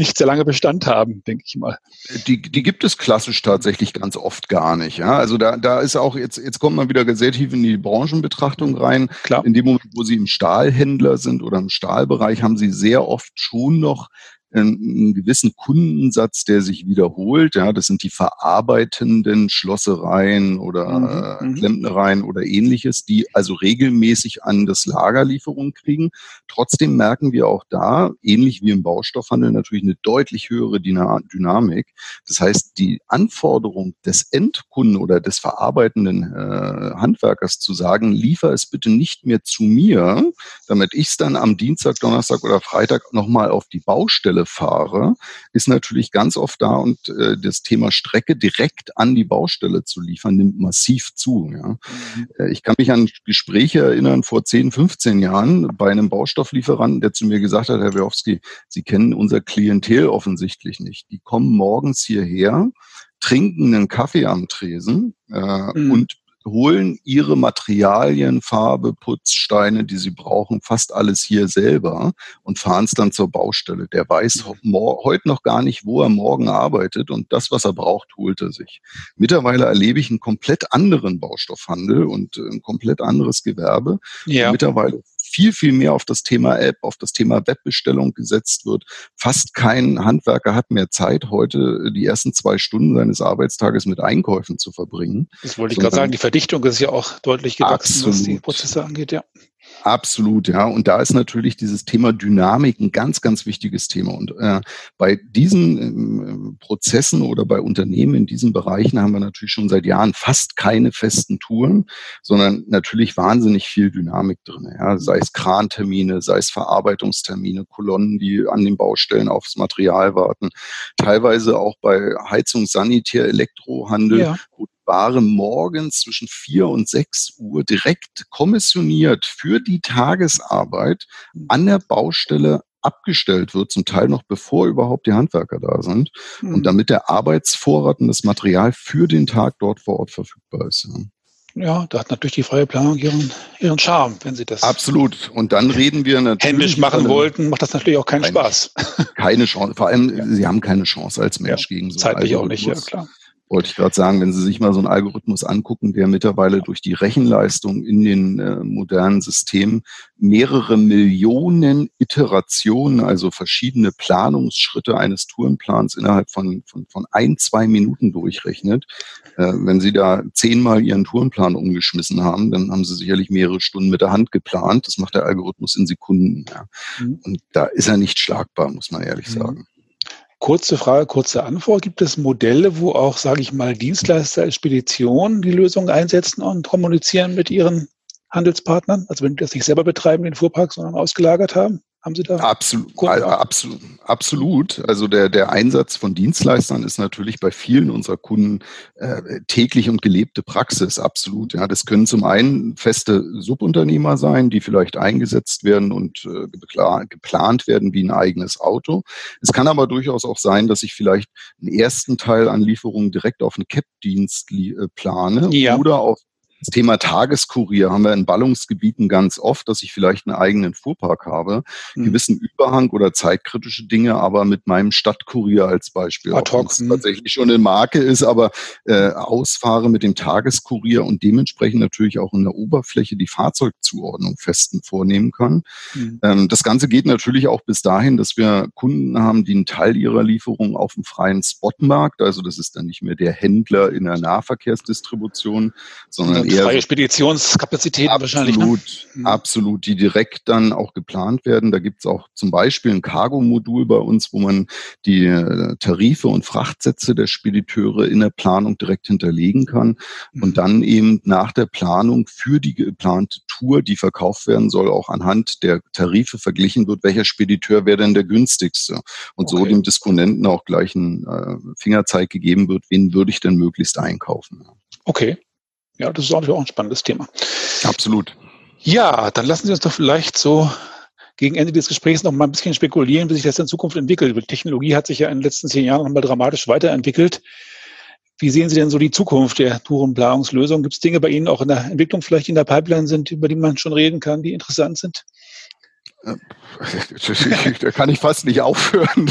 nicht sehr lange Bestand haben, denke ich mal. Die, die gibt es klassisch tatsächlich ganz oft gar nicht. Ja? Also da, da ist auch, jetzt, jetzt kommt man wieder sehr tief in die Branchenbetrachtung rein. Klar. In dem Moment, wo Sie im Stahlhändler sind oder im Stahlbereich, haben Sie sehr oft schon noch einen gewissen Kundensatz, der sich wiederholt. Ja, das sind die verarbeitenden Schlossereien oder mhm, äh, mhm. Klempnereien oder ähnliches, die also regelmäßig an das Lager Lieferung kriegen. Trotzdem merken wir auch da, ähnlich wie im Baustoffhandel, natürlich eine deutlich höhere Dynamik. Das heißt, die Anforderung des Endkunden oder des verarbeitenden äh, Handwerkers zu sagen, liefer es bitte nicht mehr zu mir, damit ich es dann am Dienstag, Donnerstag oder Freitag nochmal auf die Baustelle Baustelle fahre, ist natürlich ganz oft da und äh, das Thema Strecke direkt an die Baustelle zu liefern, nimmt massiv zu. Ja. Mhm. Äh, ich kann mich an Gespräche erinnern vor 10, 15 Jahren bei einem Baustofflieferanten, der zu mir gesagt hat, Herr Werowski, Sie kennen unser Klientel offensichtlich nicht. Die kommen morgens hierher, trinken einen Kaffee am Tresen äh, mhm. und holen ihre Materialien, Farbe, Putzsteine, die sie brauchen, fast alles hier selber und fahren es dann zur Baustelle. Der weiß heute noch gar nicht, wo er morgen arbeitet und das, was er braucht, holt er sich. Mittlerweile erlebe ich einen komplett anderen Baustoffhandel und ein komplett anderes Gewerbe. Ja. Mittlerweile viel, viel mehr auf das Thema App, auf das Thema Webbestellung gesetzt wird. Fast kein Handwerker hat mehr Zeit, heute die ersten zwei Stunden seines Arbeitstages mit Einkäufen zu verbringen. Das wollte ich gerade sagen, die Verdichtung ist ja auch deutlich gewachsen, absolut. was die Prozesse angeht, ja. Absolut, ja. Und da ist natürlich dieses Thema Dynamik ein ganz, ganz wichtiges Thema. Und äh, bei diesen ähm, Prozessen oder bei Unternehmen in diesen Bereichen haben wir natürlich schon seit Jahren fast keine festen Touren, sondern natürlich wahnsinnig viel Dynamik drin. Ja. Sei es Krantermine, sei es Verarbeitungstermine, Kolonnen, die an den Baustellen aufs Material warten. Teilweise auch bei Heizung, Sanitär, Elektrohandel, ja. wo Ware morgens zwischen vier und sechs Uhr direkt kommissioniert für die Tagesarbeit an der Baustelle abgestellt wird, zum Teil noch bevor überhaupt die Handwerker da sind mhm. und damit der Arbeitsvorrat und das Material für den Tag dort vor Ort verfügbar ist. Ja, da hat natürlich die freie Planung ihren, ihren Charme, wenn Sie das absolut. Und dann reden wir natürlich händisch machen wollten, macht das natürlich auch keinen keine, Spaß. Keine Chance. Vor allem, ja. Sie haben keine Chance als Mensch ja, gegen so Zeitlich auch nicht, ja klar wollte ich gerade sagen, wenn Sie sich mal so einen Algorithmus angucken, der mittlerweile durch die Rechenleistung in den äh, modernen Systemen mehrere Millionen Iterationen, also verschiedene Planungsschritte eines Tourenplans innerhalb von, von, von ein, zwei Minuten durchrechnet. Äh, wenn Sie da zehnmal Ihren Tourenplan umgeschmissen haben, dann haben Sie sicherlich mehrere Stunden mit der Hand geplant. Das macht der Algorithmus in Sekunden. Ja. Mhm. Und da ist er nicht schlagbar, muss man ehrlich mhm. sagen. Kurze Frage, kurze Antwort. Gibt es Modelle, wo auch, sage ich mal, Dienstleister als Spedition die Lösung einsetzen und kommunizieren mit ihren Handelspartnern? Also wenn die das nicht selber betreiben, den Fuhrpark, sondern ausgelagert haben? Haben Sie da? Absolut, absolut, absolut. Also der, der Einsatz von Dienstleistern ist natürlich bei vielen unserer Kunden äh, täglich und gelebte Praxis, absolut. Ja, das können zum einen feste Subunternehmer sein, die vielleicht eingesetzt werden und äh, geplant werden wie ein eigenes Auto. Es kann aber durchaus auch sein, dass ich vielleicht einen ersten Teil an Lieferungen direkt auf einen CAP-Dienst äh, plane ja. oder auf das Thema Tageskurier haben wir in Ballungsgebieten ganz oft, dass ich vielleicht einen eigenen Fuhrpark habe, mhm. gewissen Überhang oder zeitkritische Dinge, aber mit meinem Stadtkurier als Beispiel, Ad hoc, hm. tatsächlich schon eine Marke ist, aber äh, ausfahre mit dem Tageskurier und dementsprechend natürlich auch in der Oberfläche die Fahrzeugzuordnung festen vornehmen kann. Mhm. Ähm, das Ganze geht natürlich auch bis dahin, dass wir Kunden haben, die einen Teil ihrer Lieferung auf dem freien Spotmarkt, also das ist dann nicht mehr der Händler in der Nahverkehrsdistribution, sondern eher freie Speditionskapazitäten absolut, wahrscheinlich. Ne? Mhm. Absolut, die direkt dann auch geplant werden. Da gibt es auch zum Beispiel ein Cargo-Modul bei uns, wo man die äh, Tarife und Frachtsätze der Spediteure in der Planung direkt hinterlegen kann mhm. und dann eben nach der Planung für die geplante Tour, die verkauft werden soll, auch anhand der Tarife verglichen wird, welcher Spediteur wäre denn der günstigste und okay. so dem Disponenten auch gleich ein äh, Fingerzeig gegeben wird, wen würde ich denn möglichst einkaufen. Okay. Ja, das ist auch ein spannendes Thema. Absolut. Ja, dann lassen Sie uns doch vielleicht so gegen Ende des Gesprächs noch mal ein bisschen spekulieren, wie sich das in Zukunft entwickelt. Die Technologie hat sich ja in den letzten zehn Jahren nochmal dramatisch weiterentwickelt. Wie sehen Sie denn so die Zukunft der Tourenplanungslösung? Gibt es Dinge bei Ihnen auch in der Entwicklung vielleicht in der Pipeline sind, über die man schon reden kann, die interessant sind? da kann ich fast nicht aufhören.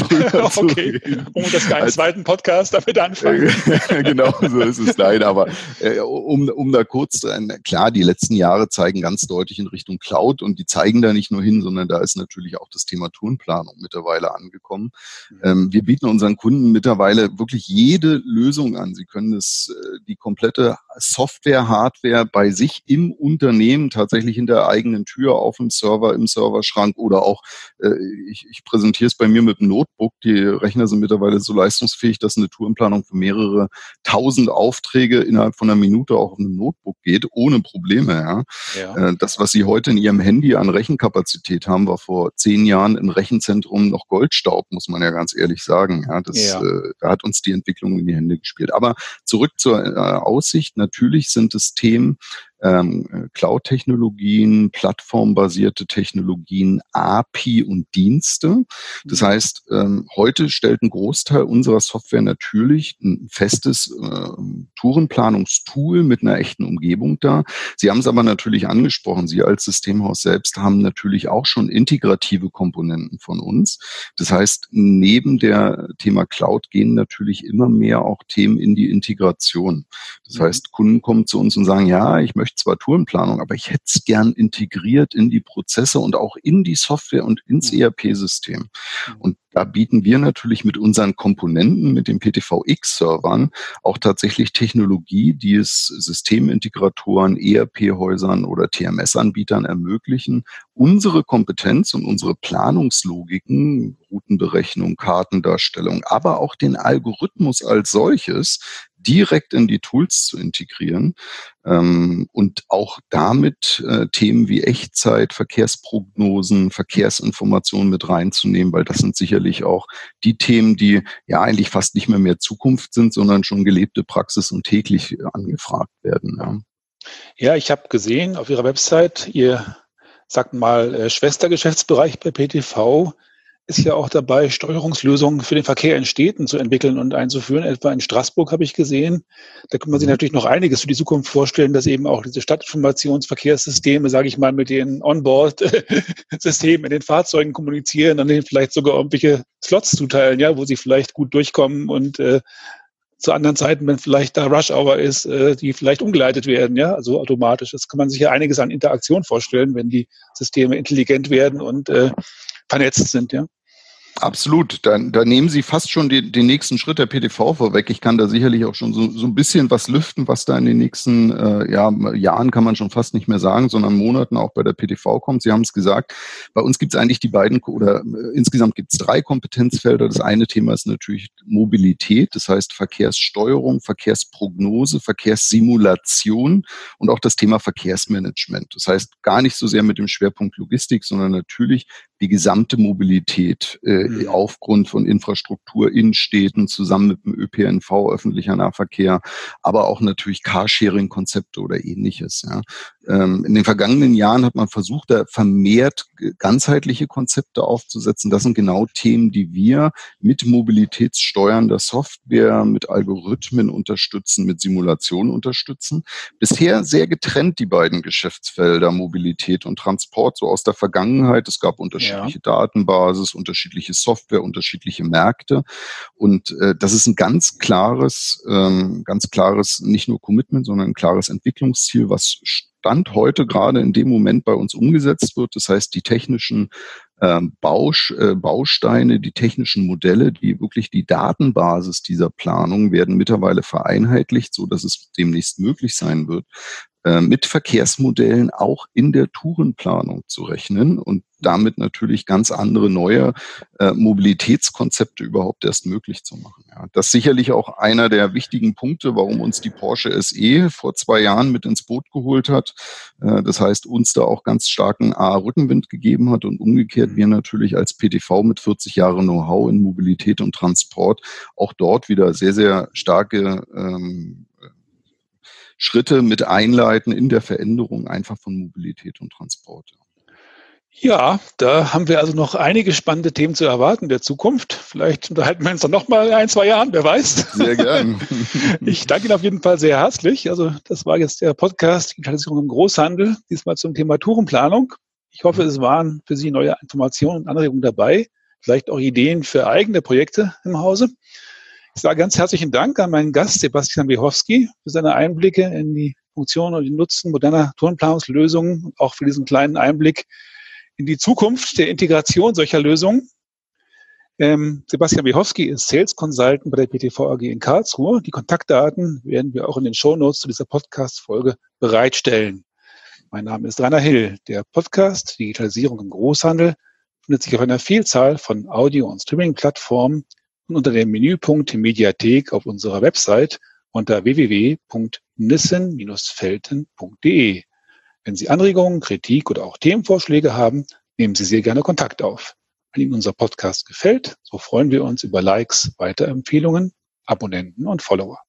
okay, um das keinen also, zweiten Podcast damit anfangen. genau, so ist es leider. Aber äh, um, um da kurz, äh, klar, die letzten Jahre zeigen ganz deutlich in Richtung Cloud und die zeigen da nicht nur hin, sondern da ist natürlich auch das Thema Tourenplanung mittlerweile angekommen. Mhm. Ähm, wir bieten unseren Kunden mittlerweile wirklich jede Lösung an. Sie können es, äh, die komplette Software, Hardware bei sich im Unternehmen tatsächlich in der eigenen Tür auf dem Server, im Serverschrank oder auch, äh, ich, ich präsentiere es bei mir mit einem Notebook. Die Rechner sind mittlerweile so leistungsfähig, dass eine Tourenplanung für mehrere tausend Aufträge innerhalb von einer Minute auch auf einem Notebook geht, ohne Probleme. Ja. ja. Äh, das, was Sie heute in Ihrem Handy an Rechenkapazität haben, war vor zehn Jahren im Rechenzentrum noch Goldstaub, muss man ja ganz ehrlich sagen. Ja, das, ja. Äh, da hat uns die Entwicklung in die Hände gespielt. Aber zurück zur äh, Aussicht. Natürlich sind es Themen, ähm, Cloud-Technologien, plattformbasierte Technologien, API und Dienste. Das mhm. heißt, ähm, heute stellt ein Großteil unserer Software natürlich ein festes äh, Tourenplanungstool mit einer echten Umgebung da. Sie haben es aber natürlich angesprochen. Sie als Systemhaus selbst haben natürlich auch schon integrative Komponenten von uns. Das heißt, neben der Thema Cloud gehen natürlich immer mehr auch Themen in die Integration. Das mhm. heißt, Kunden kommen zu uns und sagen, ja, ich möchte möchte zwar Tourenplanung, aber ich hätte es gern integriert in die Prozesse und auch in die Software und ins mhm. ERP-System. Mhm. Und da bieten wir natürlich mit unseren Komponenten, mit den PTVX-Servern auch tatsächlich Technologie, die es Systemintegratoren, ERP-Häusern oder TMS-Anbietern ermöglichen, unsere Kompetenz und unsere Planungslogiken, Routenberechnung, Kartendarstellung, aber auch den Algorithmus als solches direkt in die Tools zu integrieren ähm, und auch damit äh, Themen wie Echtzeit, Verkehrsprognosen, Verkehrsinformationen mit reinzunehmen, weil das sind sicherlich auch die Themen, die ja eigentlich fast nicht mehr mehr Zukunft sind, sondern schon gelebte Praxis und täglich angefragt werden. Ja, ja ich habe gesehen auf Ihrer Website, Ihr sagt mal äh, Schwestergeschäftsbereich bei PTV ist ja auch dabei, Steuerungslösungen für den Verkehr in Städten zu entwickeln und einzuführen. Etwa in Straßburg habe ich gesehen. Da kann man sich mhm. natürlich noch einiges für die Zukunft vorstellen, dass eben auch diese Stadtinformationsverkehrssysteme, sage ich mal, mit den Onboard-Systemen in den Fahrzeugen kommunizieren und denen vielleicht sogar irgendwelche Slots zuteilen, ja, wo sie vielleicht gut durchkommen und äh, zu anderen Zeiten, wenn vielleicht da Rush Hour ist, äh, die vielleicht umgeleitet werden, ja, also automatisch. Das kann man sich ja einiges an Interaktion vorstellen, wenn die Systeme intelligent werden und äh, vernetzt sind, ja. Absolut. Da, da nehmen Sie fast schon die, den nächsten Schritt der PDV vorweg. Ich kann da sicherlich auch schon so, so ein bisschen was lüften, was da in den nächsten äh, ja, Jahren, kann man schon fast nicht mehr sagen, sondern Monaten auch bei der PDV kommt. Sie haben es gesagt, bei uns gibt es eigentlich die beiden, oder äh, insgesamt gibt es drei Kompetenzfelder. Das eine Thema ist natürlich Mobilität, das heißt Verkehrssteuerung, Verkehrsprognose, Verkehrssimulation und auch das Thema Verkehrsmanagement. Das heißt gar nicht so sehr mit dem Schwerpunkt Logistik, sondern natürlich die gesamte Mobilität äh, mhm. aufgrund von Infrastruktur in Städten zusammen mit dem ÖPNV, öffentlicher Nahverkehr, aber auch natürlich Carsharing-Konzepte oder ähnliches. Ja. Ähm, in den vergangenen Jahren hat man versucht, da vermehrt ganzheitliche Konzepte aufzusetzen. Das sind genau Themen, die wir mit mobilitätssteuernder Software, mit Algorithmen unterstützen, mit Simulationen unterstützen. Bisher sehr getrennt die beiden Geschäftsfelder Mobilität und Transport, so aus der Vergangenheit. Es gab unterschiedliche ja. Datenbasis, unterschiedliche Software, unterschiedliche Märkte. Und äh, das ist ein ganz klares, ähm, ganz klares, nicht nur Commitment, sondern ein klares Entwicklungsziel, was Stand heute gerade in dem Moment bei uns umgesetzt wird. Das heißt, die technischen ähm, Bausch, äh, Bausteine, die technischen Modelle, die wirklich die Datenbasis dieser Planung werden mittlerweile vereinheitlicht, so dass es demnächst möglich sein wird, äh, mit Verkehrsmodellen auch in der Tourenplanung zu rechnen und damit natürlich ganz andere neue äh, Mobilitätskonzepte überhaupt erst möglich zu machen. Das ist sicherlich auch einer der wichtigen Punkte, warum uns die Porsche SE vor zwei Jahren mit ins Boot geholt hat. Das heißt, uns da auch ganz starken A-Rückenwind gegeben hat und umgekehrt wir natürlich als PTV mit 40 Jahren Know-how in Mobilität und Transport auch dort wieder sehr, sehr starke ähm, Schritte mit einleiten in der Veränderung einfach von Mobilität und Transport. Ja, da haben wir also noch einige spannende Themen zu erwarten in der Zukunft. Vielleicht unterhalten wir uns dann noch mal in ein, zwei Jahren, wer weiß. Sehr gern. Ich danke Ihnen auf jeden Fall sehr herzlich. Also das war jetzt der Podcast Digitalisierung im Großhandel, diesmal zum Thema Tourenplanung. Ich hoffe, es waren für Sie neue Informationen und Anregungen dabei, vielleicht auch Ideen für eigene Projekte im Hause. Ich sage ganz herzlichen Dank an meinen Gast Sebastian Wiechowski für seine Einblicke in die Funktion und den Nutzen moderner Tourenplanungslösungen und auch für diesen kleinen Einblick in die Zukunft der Integration solcher Lösungen. Ähm, Sebastian Wiechowski ist Sales Consultant bei der PTV AG in Karlsruhe. Die Kontaktdaten werden wir auch in den Show Notes zu dieser Podcast-Folge bereitstellen. Mein Name ist Rainer Hill. Der Podcast Digitalisierung im Großhandel findet sich auf einer Vielzahl von Audio- und Streaming-Plattformen und unter dem Menüpunkt Mediathek auf unserer Website unter www.nissen-felten.de. Wenn Sie Anregungen, Kritik oder auch Themenvorschläge haben, nehmen Sie sehr gerne Kontakt auf. Wenn Ihnen unser Podcast gefällt, so freuen wir uns über Likes, Weiterempfehlungen, Abonnenten und Follower.